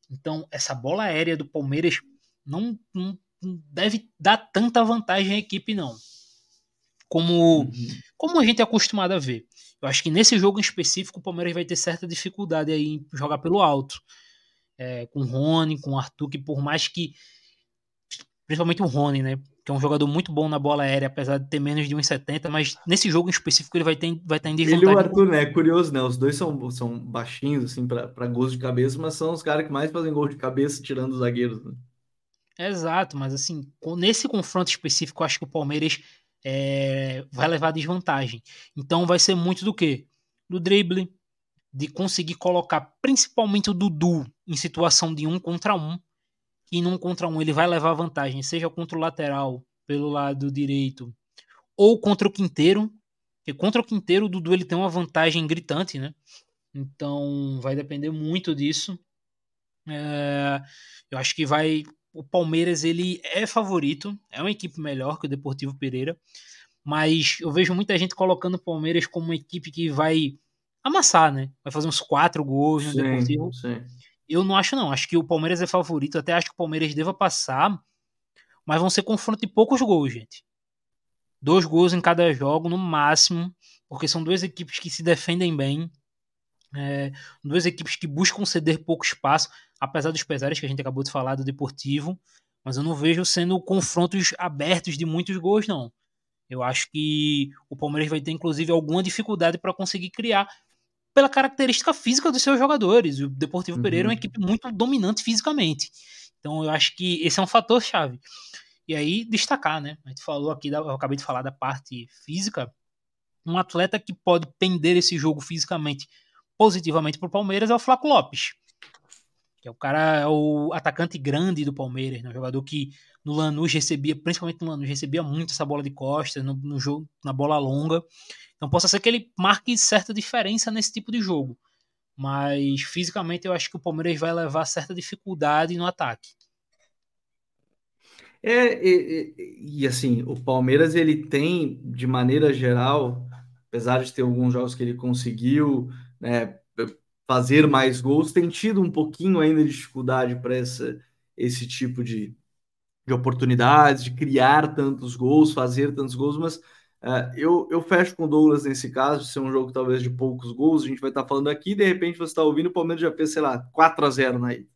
Então, essa bola aérea do Palmeiras não, não deve dar tanta vantagem à equipe, não como, uhum. como a gente é acostumado a ver. Eu acho que nesse jogo em específico o Palmeiras vai ter certa dificuldade aí em jogar pelo alto. É, com o Rony, com o Arthur, que por mais que. Principalmente o Rony, né? Que é um jogador muito bom na bola aérea, apesar de ter menos de 1,70, mas nesse jogo em específico ele vai ter, vai estar em desvantagem. Ele e o Arthur, né? É curioso, né? Os dois são, são baixinhos, assim, para gols de cabeça, mas são os caras que mais fazem gol de cabeça, tirando os zagueiros. Né? Exato, mas assim, nesse confronto específico, eu acho que o Palmeiras é, vai levar desvantagem. Então vai ser muito do que? Do drible, de conseguir colocar principalmente o Dudu em situação de um contra um. E num contra um ele vai levar vantagem, seja contra o lateral pelo lado direito ou contra o Quinteiro. Porque contra o Quinteiro o Dudu ele tem uma vantagem gritante, né? Então vai depender muito disso. É, eu acho que vai o Palmeiras ele é favorito, é uma equipe melhor que o Deportivo Pereira, mas eu vejo muita gente colocando o Palmeiras como uma equipe que vai amassar, né? Vai fazer uns quatro gols no sim, Deportivo. Sim. Eu não acho não, acho que o Palmeiras é favorito, até acho que o Palmeiras deva passar mas vão ser confrontos de poucos gols, gente. Dois gols em cada jogo, no máximo, porque são duas equipes que se defendem bem, é, duas equipes que buscam ceder pouco espaço, apesar dos pesares que a gente acabou de falar do Deportivo, mas eu não vejo sendo confrontos abertos de muitos gols, não. Eu acho que o Palmeiras vai ter, inclusive, alguma dificuldade para conseguir criar pela característica física dos seus jogadores. O Deportivo uhum. Pereira é uma equipe muito dominante fisicamente. Então eu acho que esse é um fator chave. E aí destacar, né? A gente falou aqui, eu acabei de falar da parte física. Um atleta que pode pender esse jogo fisicamente positivamente para o Palmeiras é o Flaco Lopes. Que é o cara, é o atacante grande do Palmeiras, né? um jogador que no Lanús recebia, principalmente no Lanús, recebia muito essa bola de costas no, no jogo, na bola longa. Então possa ser que ele marque certa diferença nesse tipo de jogo. Mas fisicamente eu acho que o Palmeiras vai levar certa dificuldade no ataque. É, e, e, e, assim, o Palmeiras ele tem, de maneira geral, apesar de ter alguns jogos que ele conseguiu né, fazer mais gols, tem tido um pouquinho ainda de dificuldade para esse tipo de, de oportunidades, de criar tantos gols, fazer tantos gols, mas Uh, eu, eu fecho com o Douglas nesse caso, ser um jogo talvez de poucos gols. A gente vai estar tá falando aqui, de repente você está ouvindo, o Palmeiras já fez, sei lá, 4 a 0 na ida.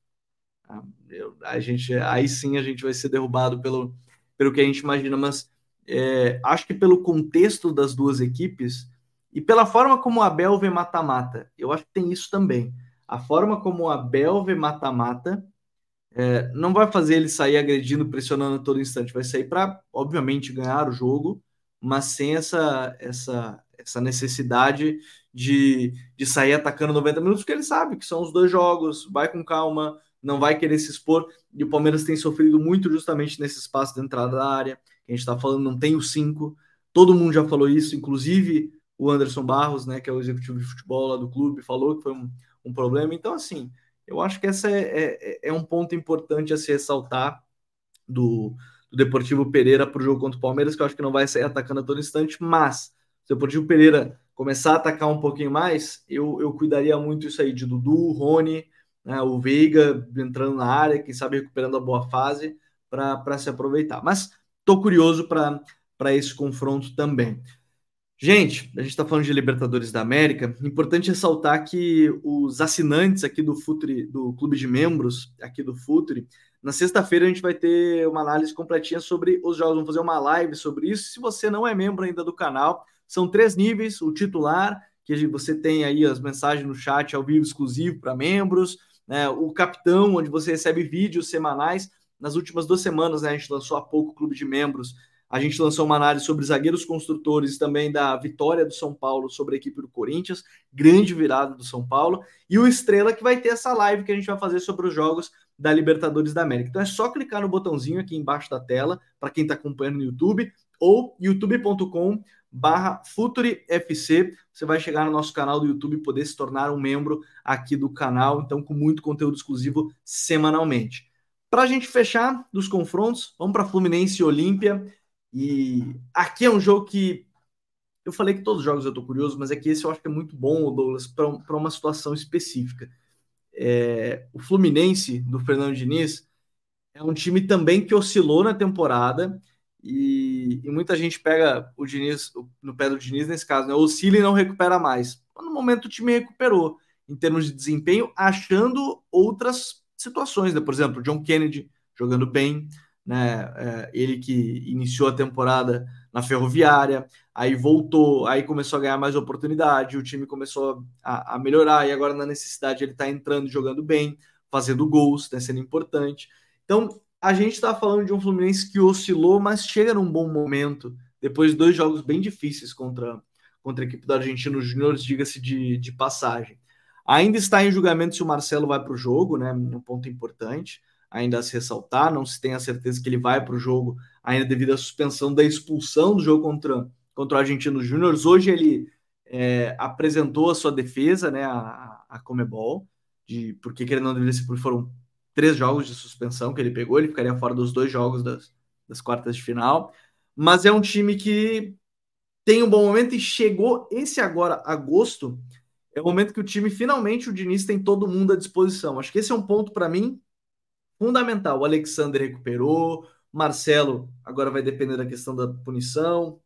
Eu, a gente, aí sim a gente vai ser derrubado pelo, pelo que a gente imagina, mas é, acho que pelo contexto das duas equipes e pela forma como o Abel vê mata-mata, eu acho que tem isso também. A forma como o Abel vê mata-mata é, não vai fazer ele sair agredindo, pressionando a todo instante, vai sair para, obviamente, ganhar o jogo mas sem essa, essa, essa necessidade de, de sair atacando 90 minutos, porque ele sabe que são os dois jogos, vai com calma, não vai querer se expor. E o Palmeiras tem sofrido muito justamente nesse espaço de entrada da área. A gente está falando, não tem o 5. Todo mundo já falou isso, inclusive o Anderson Barros, né, que é o executivo de futebol lá do clube, falou que foi um, um problema. Então, assim, eu acho que essa é, é, é um ponto importante a se ressaltar do, do Deportivo Pereira para o jogo contra o Palmeiras, que eu acho que não vai sair atacando a todo instante, mas se o Deportivo Pereira começar a atacar um pouquinho mais, eu, eu cuidaria muito isso aí de Dudu, Rony, né, o Veiga entrando na área, quem sabe recuperando a boa fase para se aproveitar. Mas estou curioso para esse confronto também. Gente, a gente está falando de Libertadores da América. Importante ressaltar que os assinantes aqui do Futre, do clube de membros aqui do Futre, na sexta-feira a gente vai ter uma análise completinha sobre os jogos. Vamos fazer uma live sobre isso. Se você não é membro ainda do canal, são três níveis: o titular, que você tem aí as mensagens no chat ao vivo exclusivo para membros, né? o capitão, onde você recebe vídeos semanais. Nas últimas duas semanas, né, a gente lançou há pouco o clube de membros. A gente lançou uma análise sobre zagueiros construtores também da vitória do São Paulo sobre a equipe do Corinthians, grande virada do São Paulo, e o Estrela que vai ter essa live que a gente vai fazer sobre os jogos da Libertadores da América. Então é só clicar no botãozinho aqui embaixo da tela, para quem está acompanhando no YouTube, ou youtube.com barra FutureFC. Você vai chegar no nosso canal do YouTube e poder se tornar um membro aqui do canal, então com muito conteúdo exclusivo semanalmente. Para a gente fechar dos confrontos, vamos para Fluminense e Olímpia. E aqui é um jogo que eu falei que todos os jogos eu estou curioso, mas é que esse eu acho que é muito bom, Douglas, para uma situação específica é, o Fluminense do Fernando Diniz é um time também que oscilou na temporada e, e, muita gente pega o Diniz no pé do Diniz nesse caso, né? Oscila e não recupera mais. No momento o time recuperou em termos de desempenho, achando outras situações, né? Por exemplo, John Kennedy jogando bem, né? É, ele que iniciou a temporada na Ferroviária, aí voltou, aí começou a ganhar mais oportunidade, o time começou a, a melhorar, e agora na necessidade ele está entrando jogando bem, fazendo gols, está sendo importante. Então, a gente está falando de um Fluminense que oscilou, mas chega num bom momento, depois de dois jogos bem difíceis contra, contra a equipe do Argentino Júnior, diga-se de, de passagem. Ainda está em julgamento se o Marcelo vai para o jogo, né? Um ponto importante ainda a se ressaltar. Não se tem a certeza que ele vai para o jogo, ainda devido à suspensão da expulsão do jogo contra, contra o Argentino Júnior. Hoje ele é, apresentou a sua defesa, né, a, a Comebol, de por que ele não deveria ser, porque foram três jogos de suspensão que ele pegou, ele ficaria fora dos dois jogos das, das quartas de final. Mas é um time que tem um bom momento e chegou esse agora, agosto, é o momento que o time finalmente o Diniz tem todo mundo à disposição. Acho que esse é um ponto para mim fundamental. O Alexander recuperou, Marcelo agora vai depender da questão da punição,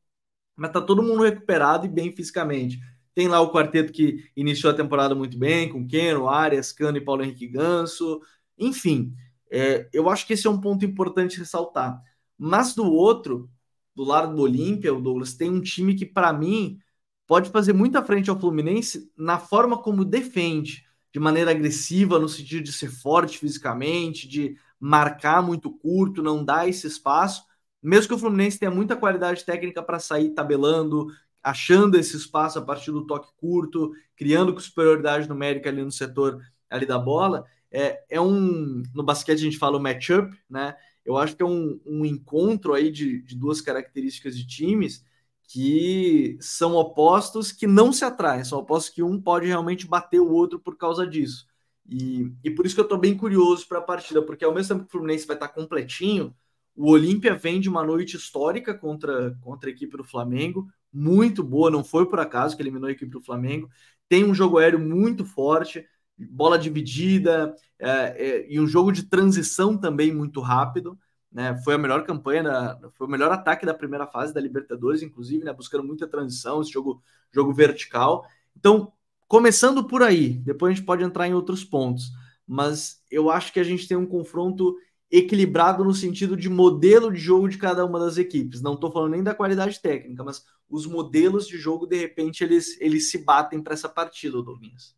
mas tá todo mundo recuperado e bem fisicamente. Tem lá o quarteto que iniciou a temporada muito bem, com Keno, Arias, Cano e Paulo Henrique Ganso. Enfim, é, eu acho que esse é um ponto importante ressaltar. Mas do outro, do lado do Olímpia, o Douglas tem um time que, para mim, pode fazer muita frente ao Fluminense na forma como defende, de maneira agressiva, no sentido de ser forte fisicamente, de marcar muito curto, não dar esse espaço. Mesmo que o Fluminense tenha muita qualidade técnica para sair tabelando, achando esse espaço a partir do toque curto, criando com superioridade numérica ali no setor ali da bola, é, é um no basquete a gente fala o matchup, né? eu acho que é um, um encontro aí de, de, duas características de times que são opostos que não se atraem, são opostos que um pode realmente bater o outro por causa disso. E, e por isso que eu estou bem curioso para a partida, porque ao mesmo tempo que o Fluminense vai estar tá completinho, o Olímpia vem de uma noite histórica contra, contra a equipe do Flamengo, muito boa, não foi por acaso que eliminou a equipe do Flamengo. Tem um jogo aéreo muito forte, bola dividida é, é, e um jogo de transição também muito rápido. Né? Foi a melhor campanha, foi o melhor ataque da primeira fase da Libertadores, inclusive, né? buscando muita transição, esse jogo, jogo vertical. Então, começando por aí, depois a gente pode entrar em outros pontos, mas eu acho que a gente tem um confronto equilibrado no sentido de modelo de jogo de cada uma das equipes. Não estou falando nem da qualidade técnica, mas os modelos de jogo, de repente, eles, eles se batem para essa partida, Domingues.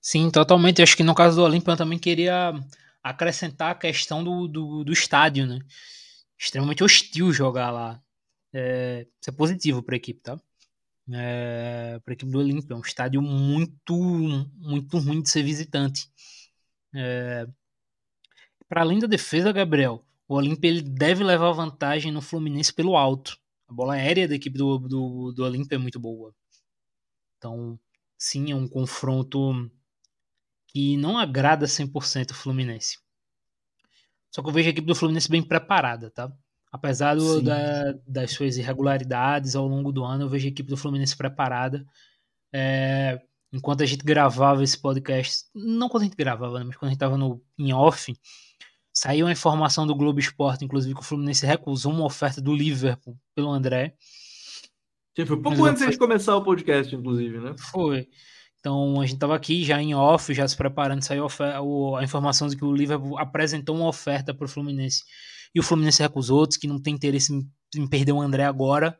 Sim, totalmente. Acho que no caso do Olímpia eu também queria acrescentar a questão do, do, do estádio, né? Extremamente hostil jogar lá. É, isso é positivo para a equipe, tá? É, para a equipe do Olímpia. É um estádio muito, muito ruim de ser visitante. É, para além da defesa, Gabriel, o Olímpia ele deve levar vantagem no Fluminense pelo alto. A bola aérea da equipe do, do, do Olímpia é muito boa. Então, sim, é um confronto que não agrada 100% o Fluminense. Só que eu vejo a equipe do Fluminense bem preparada, tá? Apesar do, da, das suas irregularidades ao longo do ano, eu vejo a equipe do Fluminense preparada. É, enquanto a gente gravava esse podcast, não quando a gente gravava, né, mas quando a gente estava no, em off, saiu a informação do Globo Esporte, inclusive, que o Fluminense recusou uma oferta do Liverpool pelo André. Foi pouco antes foi... de começar o podcast, inclusive, né? Foi. Então a gente estava aqui já em off, já se preparando, saiu a, informação de que o Liverpool apresentou uma oferta para o Fluminense e o Fluminense recusou, outros que não tem interesse em, em, perder o André agora.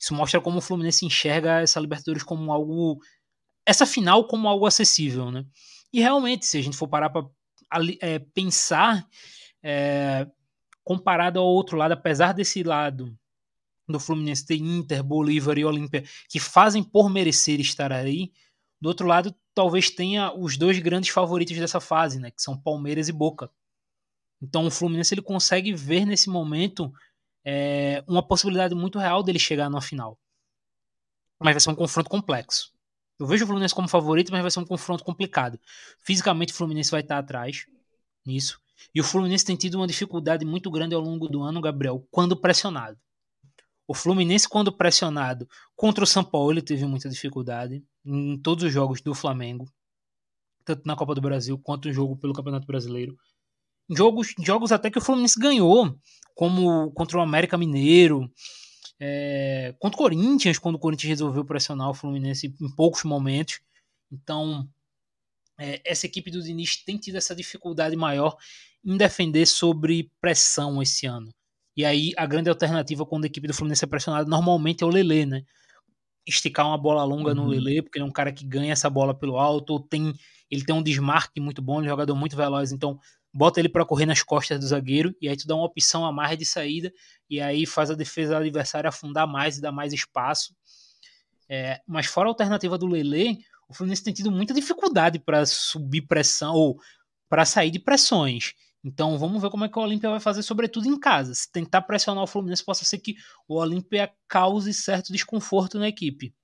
Isso mostra como o Fluminense enxerga essa Libertadores como algo, essa final como algo acessível, né? E realmente, se a gente for parar para é, pensar, é, comparado ao outro lado, apesar desse lado do Fluminense ter Inter, Bolívar e Olímpia que fazem por merecer estar aí, do outro lado, talvez tenha os dois grandes favoritos dessa fase, né, que são Palmeiras e Boca. Então o Fluminense ele consegue ver nesse momento é, uma possibilidade muito real dele chegar na final. Mas vai ser um confronto complexo. Eu vejo o Fluminense como favorito, mas vai ser um confronto complicado. Fisicamente o Fluminense vai estar atrás nisso. E o Fluminense tem tido uma dificuldade muito grande ao longo do ano, Gabriel, quando pressionado. O Fluminense, quando pressionado contra o São Paulo, ele teve muita dificuldade em todos os jogos do Flamengo, tanto na Copa do Brasil quanto no jogo pelo Campeonato Brasileiro. Jogos, jogos até que o Fluminense ganhou, como contra o América Mineiro, é, contra o Corinthians, quando o Corinthians resolveu pressionar o Fluminense em poucos momentos. Então, é, essa equipe do Diniz tem tido essa dificuldade maior em defender sobre pressão esse ano. E aí, a grande alternativa quando a equipe do Fluminense é pressionada normalmente é o Lelê, né? Esticar uma bola longa uhum. no Lele, porque ele é um cara que ganha essa bola pelo alto, ou tem, ele tem um desmarque muito bom, ele é um jogador muito veloz, então bota ele para correr nas costas do zagueiro, e aí tu dá uma opção a mais de saída, e aí faz a defesa do adversário afundar mais e dar mais espaço. É, mas fora a alternativa do Lele, o Fluminense tem tido muita dificuldade para subir pressão, ou para sair de pressões. Então vamos ver como é que o Olímpia vai fazer, sobretudo em casa. Se tentar pressionar o Fluminense, possa ser que o Olímpia cause certo desconforto na equipe.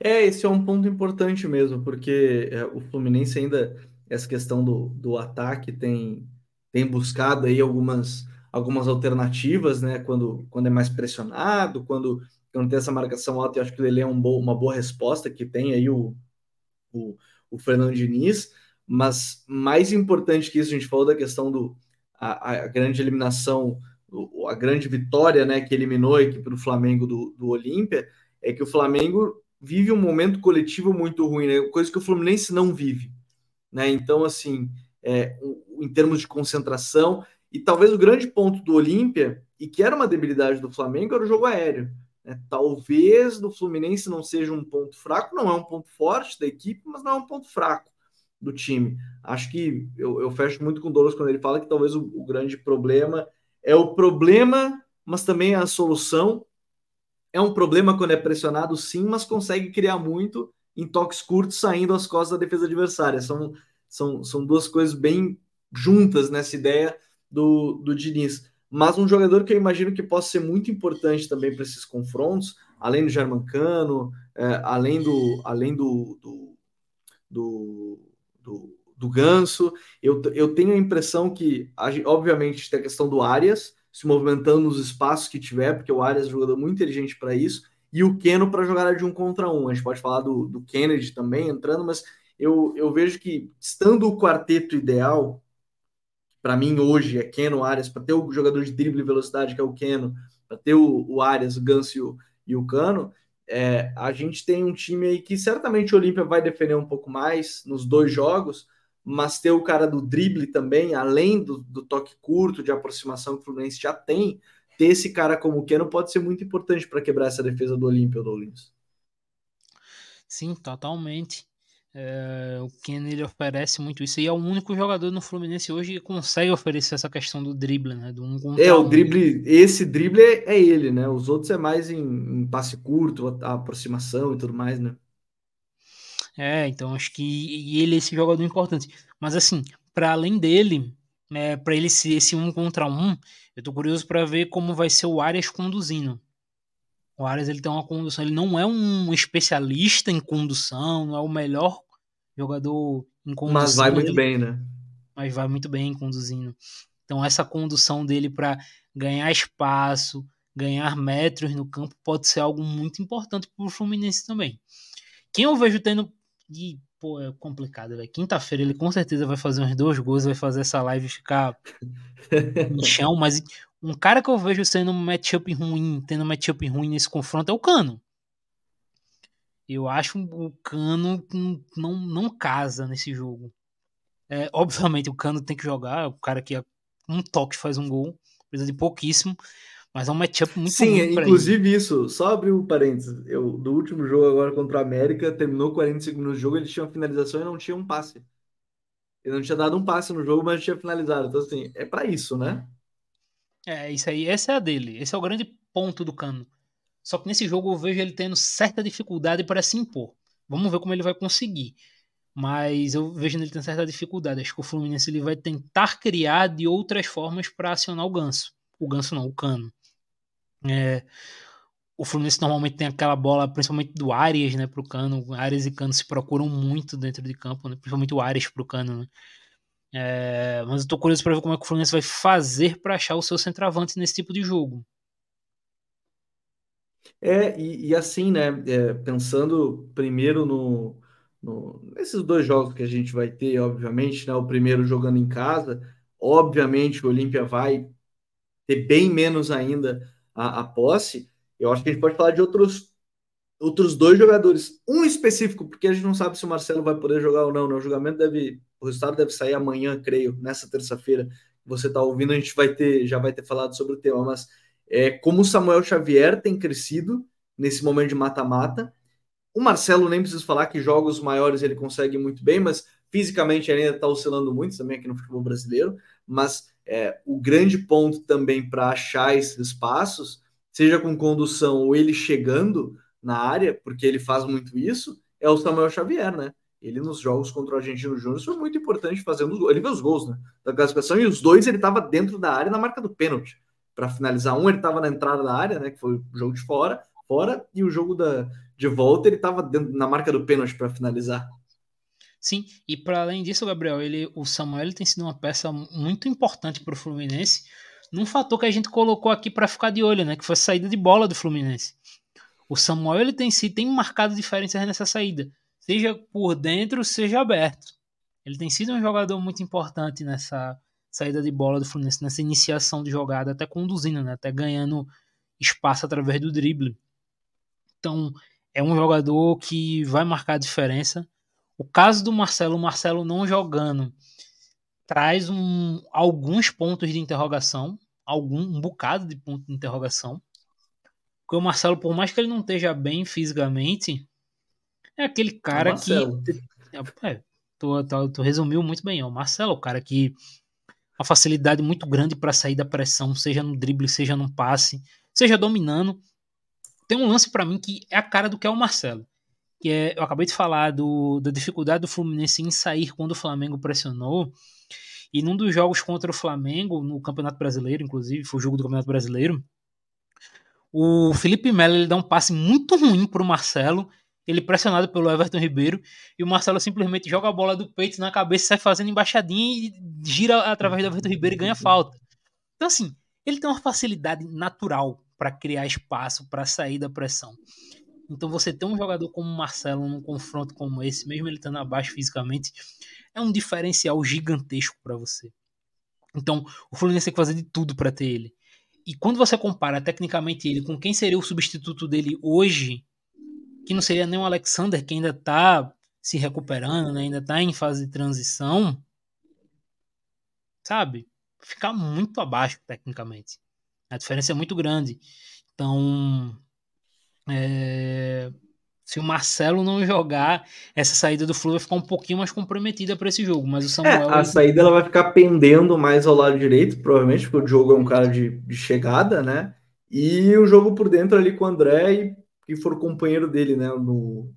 É, esse é um ponto importante mesmo, porque é, o Fluminense ainda, essa questão do, do ataque, tem, tem buscado aí algumas, algumas alternativas, né? Quando, quando é mais pressionado, quando, quando tem essa marcação alta, eu acho que ele é um bo, uma boa resposta que tem aí o, o, o Fernando Diniz. Mas mais importante que isso, a gente falou da questão do, a, a grande eliminação, a grande vitória né, que eliminou a equipe do Flamengo do, do Olímpia, é que o Flamengo vive um momento coletivo muito ruim, né? coisa que o Fluminense não vive. Né? Então, assim, é, em termos de concentração, e talvez o grande ponto do Olímpia, e que era uma debilidade do Flamengo, era o jogo aéreo. Né? Talvez do Fluminense não seja um ponto fraco, não é um ponto forte da equipe, mas não é um ponto fraco do time. Acho que eu, eu fecho muito com o Douglas quando ele fala que talvez o, o grande problema é o problema, mas também a solução. É um problema quando é pressionado, sim, mas consegue criar muito em toques curtos, saindo às costas da defesa adversária. São, são, são duas coisas bem juntas nessa ideia do, do Diniz. Mas um jogador que eu imagino que possa ser muito importante também para esses confrontos, além do Germancano, é, além do, além do, do, do do, do Ganso. Eu, eu tenho a impressão que, obviamente, tem a questão do Arias se movimentando nos espaços que tiver, porque o Arias é um jogador muito inteligente para isso, e o Keno para jogar de um contra um. A gente pode falar do, do Kennedy também entrando, mas eu, eu vejo que, estando o quarteto ideal, para mim hoje é Keno, Arias, para ter o jogador de drible e velocidade, que é o Keno, para ter o, o Arias, o Ganso e o, e o Cano, é, a gente tem um time aí que certamente o Olímpia vai defender um pouco mais nos dois jogos, mas ter o cara do drible também, além do, do toque curto, de aproximação que o Fluminense já tem, ter esse cara como o Keno pode ser muito importante para quebrar essa defesa do Olímpia, Dolinhos. Sim, totalmente. É, o Ken ele oferece muito isso e é o único jogador no Fluminense hoje que consegue oferecer essa questão do drible, né? Do um é, o drible, esse drible é, é, ele, né? Os outros é mais em, em, passe curto, a aproximação e tudo mais, né? É, então acho que ele é esse jogador importante. Mas assim, para além dele, é, para ele ser esse um contra um, eu tô curioso para ver como vai ser o Arias conduzindo. O Arias ele tem uma condução, ele não é um especialista em condução, não é o melhor jogador. Mas vai muito bem, né? Mas vai muito bem conduzindo. Então essa condução dele para ganhar espaço, ganhar metros no campo pode ser algo muito importante para o Fluminense também. Quem eu vejo tendo e pô, é complicado, velho. Quinta-feira ele com certeza vai fazer uns dois gols, vai fazer essa live ficar no chão, mas um cara que eu vejo sendo um matchup ruim, tendo um matchup ruim nesse confronto é o Cano. Eu acho o Cano não, não casa nesse jogo. É, obviamente o Cano tem que jogar, é o cara que um toque faz um gol, precisa de pouquíssimo, mas é um matchup muito Sim, inclusive isso, só abrir o um parênteses, eu, do último jogo agora contra a América, terminou 45 minutos de jogo, ele tinha uma finalização e não tinha um passe. Ele não tinha dado um passe no jogo, mas tinha finalizado. Então, assim, é para isso, né? É, isso aí, essa é a dele. Esse é o grande ponto do Cano. Só que nesse jogo eu vejo ele tendo certa dificuldade para se impor. Vamos ver como ele vai conseguir. Mas eu vejo ele tendo certa dificuldade. Acho que o Fluminense ele vai tentar criar de outras formas para acionar o Ganso. O Ganso não, o Cano. É, o Fluminense normalmente tem aquela bola, principalmente do Arias, né, pro Cano. Arias e Cano se procuram muito dentro de campo, né, principalmente o Arias pro Cano, né. É, mas eu tô curioso para ver como é que o Fluminense vai fazer para achar o seu centroavante nesse tipo de jogo. É, e, e assim, né? É, pensando primeiro no, no, nesses dois jogos que a gente vai ter, obviamente, né? O primeiro jogando em casa, obviamente o Olímpia vai ter bem menos ainda a, a posse. Eu acho que a gente pode falar de outros outros dois jogadores, um específico, porque a gente não sabe se o Marcelo vai poder jogar ou não, né? O julgamento deve o resultado deve sair amanhã, creio, nessa terça-feira. Você está ouvindo, a gente vai ter, já vai ter falado sobre o tema, mas é, como o Samuel Xavier tem crescido nesse momento de mata-mata. O Marcelo nem preciso falar que jogos maiores ele consegue muito bem, mas fisicamente ele ainda está oscilando muito também aqui no futebol brasileiro. Mas é, o grande ponto também para achar esses espaços, seja com condução ou ele chegando na área, porque ele faz muito isso, é o Samuel Xavier, né? Ele nos jogos contra o Argentino Júnior foi muito importante fazendo os gols. Ele fez os gols, né? Da classificação, e os dois ele estava dentro da área na marca do pênalti. Para finalizar, um ele estava na entrada da área, né? Que foi o jogo de fora, fora, e o jogo da, de volta ele estava na marca do pênalti para finalizar. Sim, e para além disso, Gabriel, ele, o Samuel tem sido uma peça muito importante para o Fluminense, num fator que a gente colocou aqui para ficar de olho, né? Que foi a saída de bola do Fluminense. O Samuel ele tem, tem marcado diferenças nessa saída seja por dentro, seja aberto. Ele tem sido um jogador muito importante nessa, saída de bola do Fluminense, nessa iniciação de jogada, até conduzindo, né? Até ganhando espaço através do drible. Então, é um jogador que vai marcar a diferença. O caso do Marcelo, o Marcelo não jogando, traz um, alguns pontos de interrogação, algum um bocado de ponto de interrogação. Porque o Marcelo, por mais que ele não esteja bem fisicamente, é aquele cara que. É, tu, tu, tu, resumiu muito bem, é o Marcelo, o cara que uma facilidade muito grande para sair da pressão, seja no drible, seja no passe, seja dominando. Tem um lance para mim que é a cara do que é o Marcelo. Que é, eu acabei de falar do, da dificuldade do Fluminense em sair quando o Flamengo pressionou. E num dos jogos contra o Flamengo, no Campeonato Brasileiro, inclusive, foi o jogo do Campeonato Brasileiro, o Felipe Melo ele dá um passe muito ruim pro Marcelo, ele pressionado pelo Everton Ribeiro, e o Marcelo simplesmente joga a bola do peito na cabeça, sai fazendo embaixadinha e gira através do Everton Ribeiro e ganha falta. Então, assim, ele tem uma facilidade natural para criar espaço, para sair da pressão. Então, você ter um jogador como o Marcelo num confronto como esse, mesmo ele estando abaixo fisicamente, é um diferencial gigantesco para você. Então, o Fluminense tem que fazer de tudo para ter ele. E quando você compara tecnicamente ele com quem seria o substituto dele hoje, que não seria nem o Alexander, que ainda está se recuperando, né? ainda está em fase de transição, sabe? Ficar muito abaixo tecnicamente. A diferença é muito grande. Então, é, se o Marcelo não jogar, essa saída do Flu vai ficar um pouquinho mais comprometida para esse jogo. Mas o Samuel. É, a saída ela vai ficar pendendo mais ao lado direito, provavelmente, porque o jogo é um cara de, de chegada, né? E o jogo por dentro ali com o André e que for companheiro dele, né? No,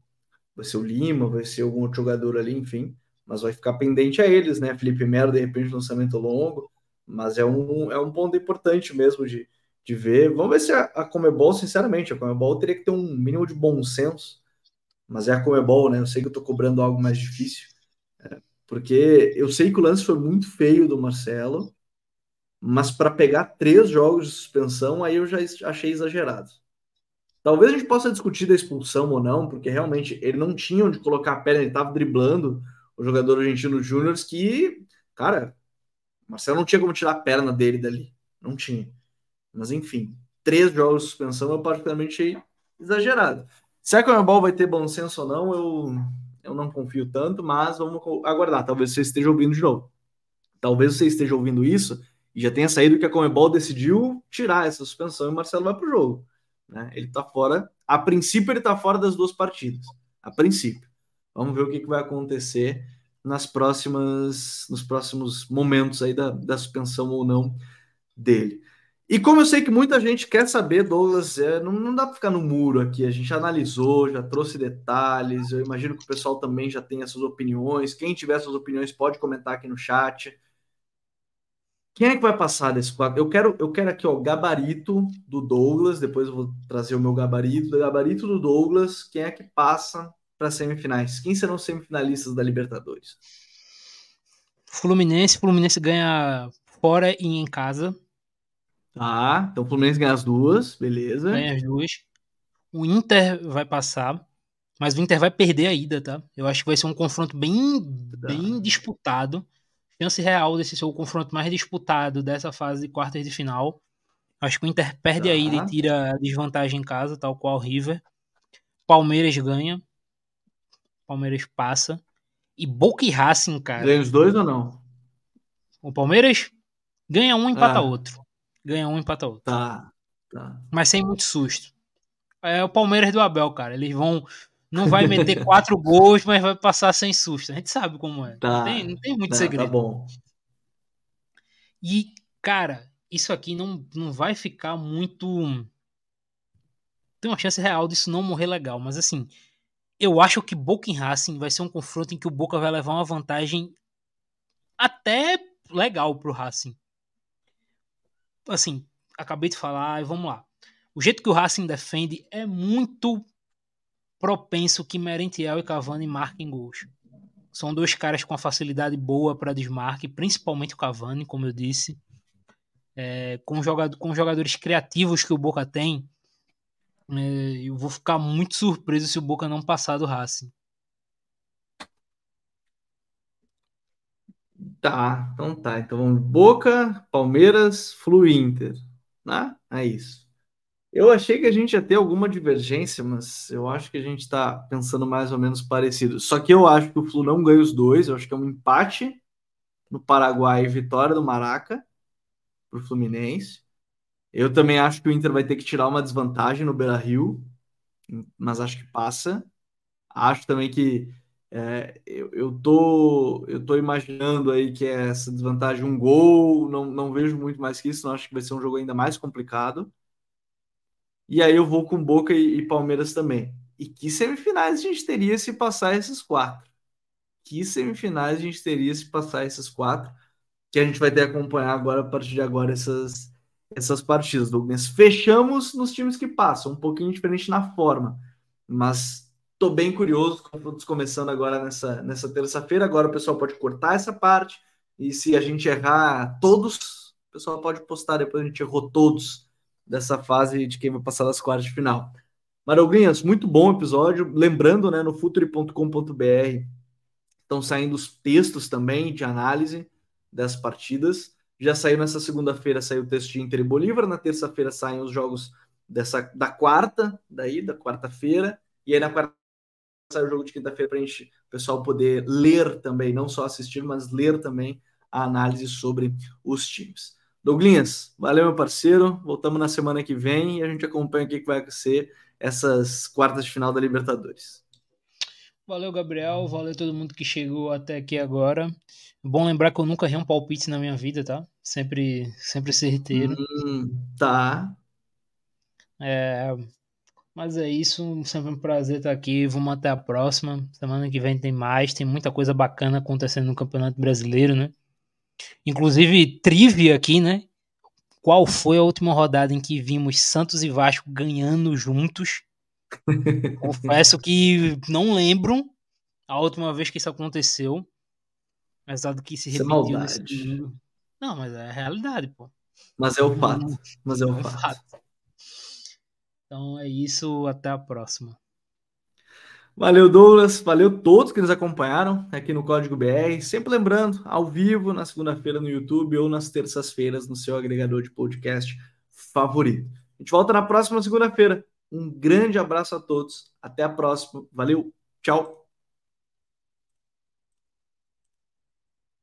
vai ser o Lima, vai ser algum outro jogador ali, enfim. Mas vai ficar pendente a eles, né? Felipe Melo, de repente, lançamento longo. Mas é um, é um ponto importante mesmo de, de ver. Vamos ver se a, a Comebol, sinceramente, a Comebol teria que ter um mínimo de bom senso mas é a Comebol, né? Eu sei que eu tô cobrando algo mais difícil, é, porque eu sei que o lance foi muito feio do Marcelo, mas para pegar três jogos de suspensão, aí eu já achei exagerado. Talvez a gente possa discutir da expulsão ou não, porque realmente ele não tinha onde colocar a perna, ele estava driblando o jogador argentino Júnior, que, cara, Marcelo não tinha como tirar a perna dele dali. Não tinha. Mas enfim, três jogos de suspensão eu particularmente achei exagerado. Se a Comebol vai ter bom senso ou não, eu, eu não confio tanto, mas vamos aguardar. Talvez você esteja ouvindo de novo. Talvez você esteja ouvindo isso e já tenha saído que a Comebol decidiu tirar essa suspensão e o Marcelo vai para o jogo. Né? Ele está fora. A princípio, ele está fora das duas partidas. A princípio. Vamos ver o que, que vai acontecer nas próximas, nos próximos momentos aí da, da suspensão ou não dele. E como eu sei que muita gente quer saber, Douglas, é, não, não dá para ficar no muro aqui. A gente analisou, já trouxe detalhes. Eu imagino que o pessoal também já tem essas opiniões. Quem tiver suas opiniões pode comentar aqui no chat. Quem é que vai passar desse quadro? Eu quero, eu quero aqui, ó, gabarito do Douglas. Depois eu vou trazer o meu gabarito. Do gabarito do Douglas. Quem é que passa para semifinais? Quem serão os semifinalistas da Libertadores? Fluminense. Fluminense ganha fora e em casa. Tá, então o Fluminense ganha as duas, beleza. Ganha as duas. O Inter vai passar, mas o Inter vai perder a ida, tá? Eu acho que vai ser um confronto bem, tá. bem disputado. Chance real desse ser o confronto mais disputado dessa fase de quartas de final. Acho que o Inter perde tá. a ida e tira a desvantagem em casa, tal qual o River. Palmeiras ganha. Palmeiras passa. E Boca e Racing, cara. Ganha os dois ou não? O Palmeiras ganha um e empata ah. outro ganha um e empata outro. Tá, tá. Mas sem muito susto. É o Palmeiras do Abel, cara. Eles vão. Não vai meter quatro gols, mas vai passar sem susto. A gente sabe como é. Tá, não, tem, não tem muito tá, segredo. Tá bom. E, cara, isso aqui não, não vai ficar muito. Tem uma chance real disso não morrer legal, mas assim, eu acho que Boca e Racing vai ser um confronto em que o Boca vai levar uma vantagem até legal pro Racing assim, acabei de falar e vamos lá. O jeito que o Racing defende é muito propenso que Merentiel e Cavani marquem gols. São dois caras com a facilidade boa para desmarque, principalmente o Cavani, como eu disse. É, com, jogador, com jogadores criativos que o Boca tem, é, eu vou ficar muito surpreso se o Boca não passar do Racing. Tá, então tá. Então Boca, Palmeiras, Flu Inter. Né? É isso. Eu achei que a gente ia ter alguma divergência, mas eu acho que a gente está pensando mais ou menos parecido. Só que eu acho que o Flu não ganha os dois, eu acho que é um empate no Paraguai e vitória do Maraca para o Fluminense. Eu também acho que o Inter vai ter que tirar uma desvantagem no Beira Rio, mas acho que passa. Acho também que é, eu, eu, tô, eu tô imaginando aí que é essa desvantagem um gol, não, não vejo muito mais que isso, não acho que vai ser um jogo ainda mais complicado. E aí eu vou com Boca e, e Palmeiras também. E que semifinais a gente teria se passar esses quatro? Que semifinais a gente teria se passar esses quatro? Que a gente vai ter que acompanhar agora, a partir de agora, essas, essas partidas, Douglas. Fechamos nos times que passam, um pouquinho diferente na forma, mas Estou bem curioso, todos começando agora nessa, nessa terça-feira. Agora o pessoal pode cortar essa parte. E se a gente errar todos, o pessoal pode postar depois a gente errou todos dessa fase de quem vai passar das quartas de final. Maroglinhas, muito bom episódio. Lembrando, né, no futuri.com.br estão saindo os textos também de análise das partidas. Já saiu nessa segunda-feira, saiu o texto de Inter e Bolívar. Na terça-feira saem os jogos dessa da quarta, daí, da quarta-feira. E aí na quarta sai o jogo de quinta-feira para o pessoal poder ler também, não só assistir, mas ler também a análise sobre os times. Douglinhas, valeu, meu parceiro. Voltamos na semana que vem e a gente acompanha o que vai ser essas quartas de final da Libertadores. Valeu, Gabriel. Valeu todo mundo que chegou até aqui agora. Bom lembrar que eu nunca errei um palpite na minha vida, tá? Sempre, sempre certeiro. Hum, tá. É, mas é isso, sempre um prazer estar aqui. Vamos até a próxima. Semana que vem tem mais, tem muita coisa bacana acontecendo no Campeonato Brasileiro, né? Inclusive, trivia aqui, né? Qual foi a última rodada em que vimos Santos e Vasco ganhando juntos? Confesso que não lembro a última vez que isso aconteceu. Apesar do que se é repetiu é nesse Não, mas é a realidade, pô. Mas é o fato. Mas é o é fato. Então é isso, até a próxima. Valeu, Douglas. Valeu todos que nos acompanharam aqui no Código BR. Sempre lembrando, ao vivo, na segunda-feira no YouTube ou nas terças-feiras no seu agregador de podcast favorito. A gente volta na próxima segunda-feira. Um grande abraço a todos. Até a próxima. Valeu. Tchau.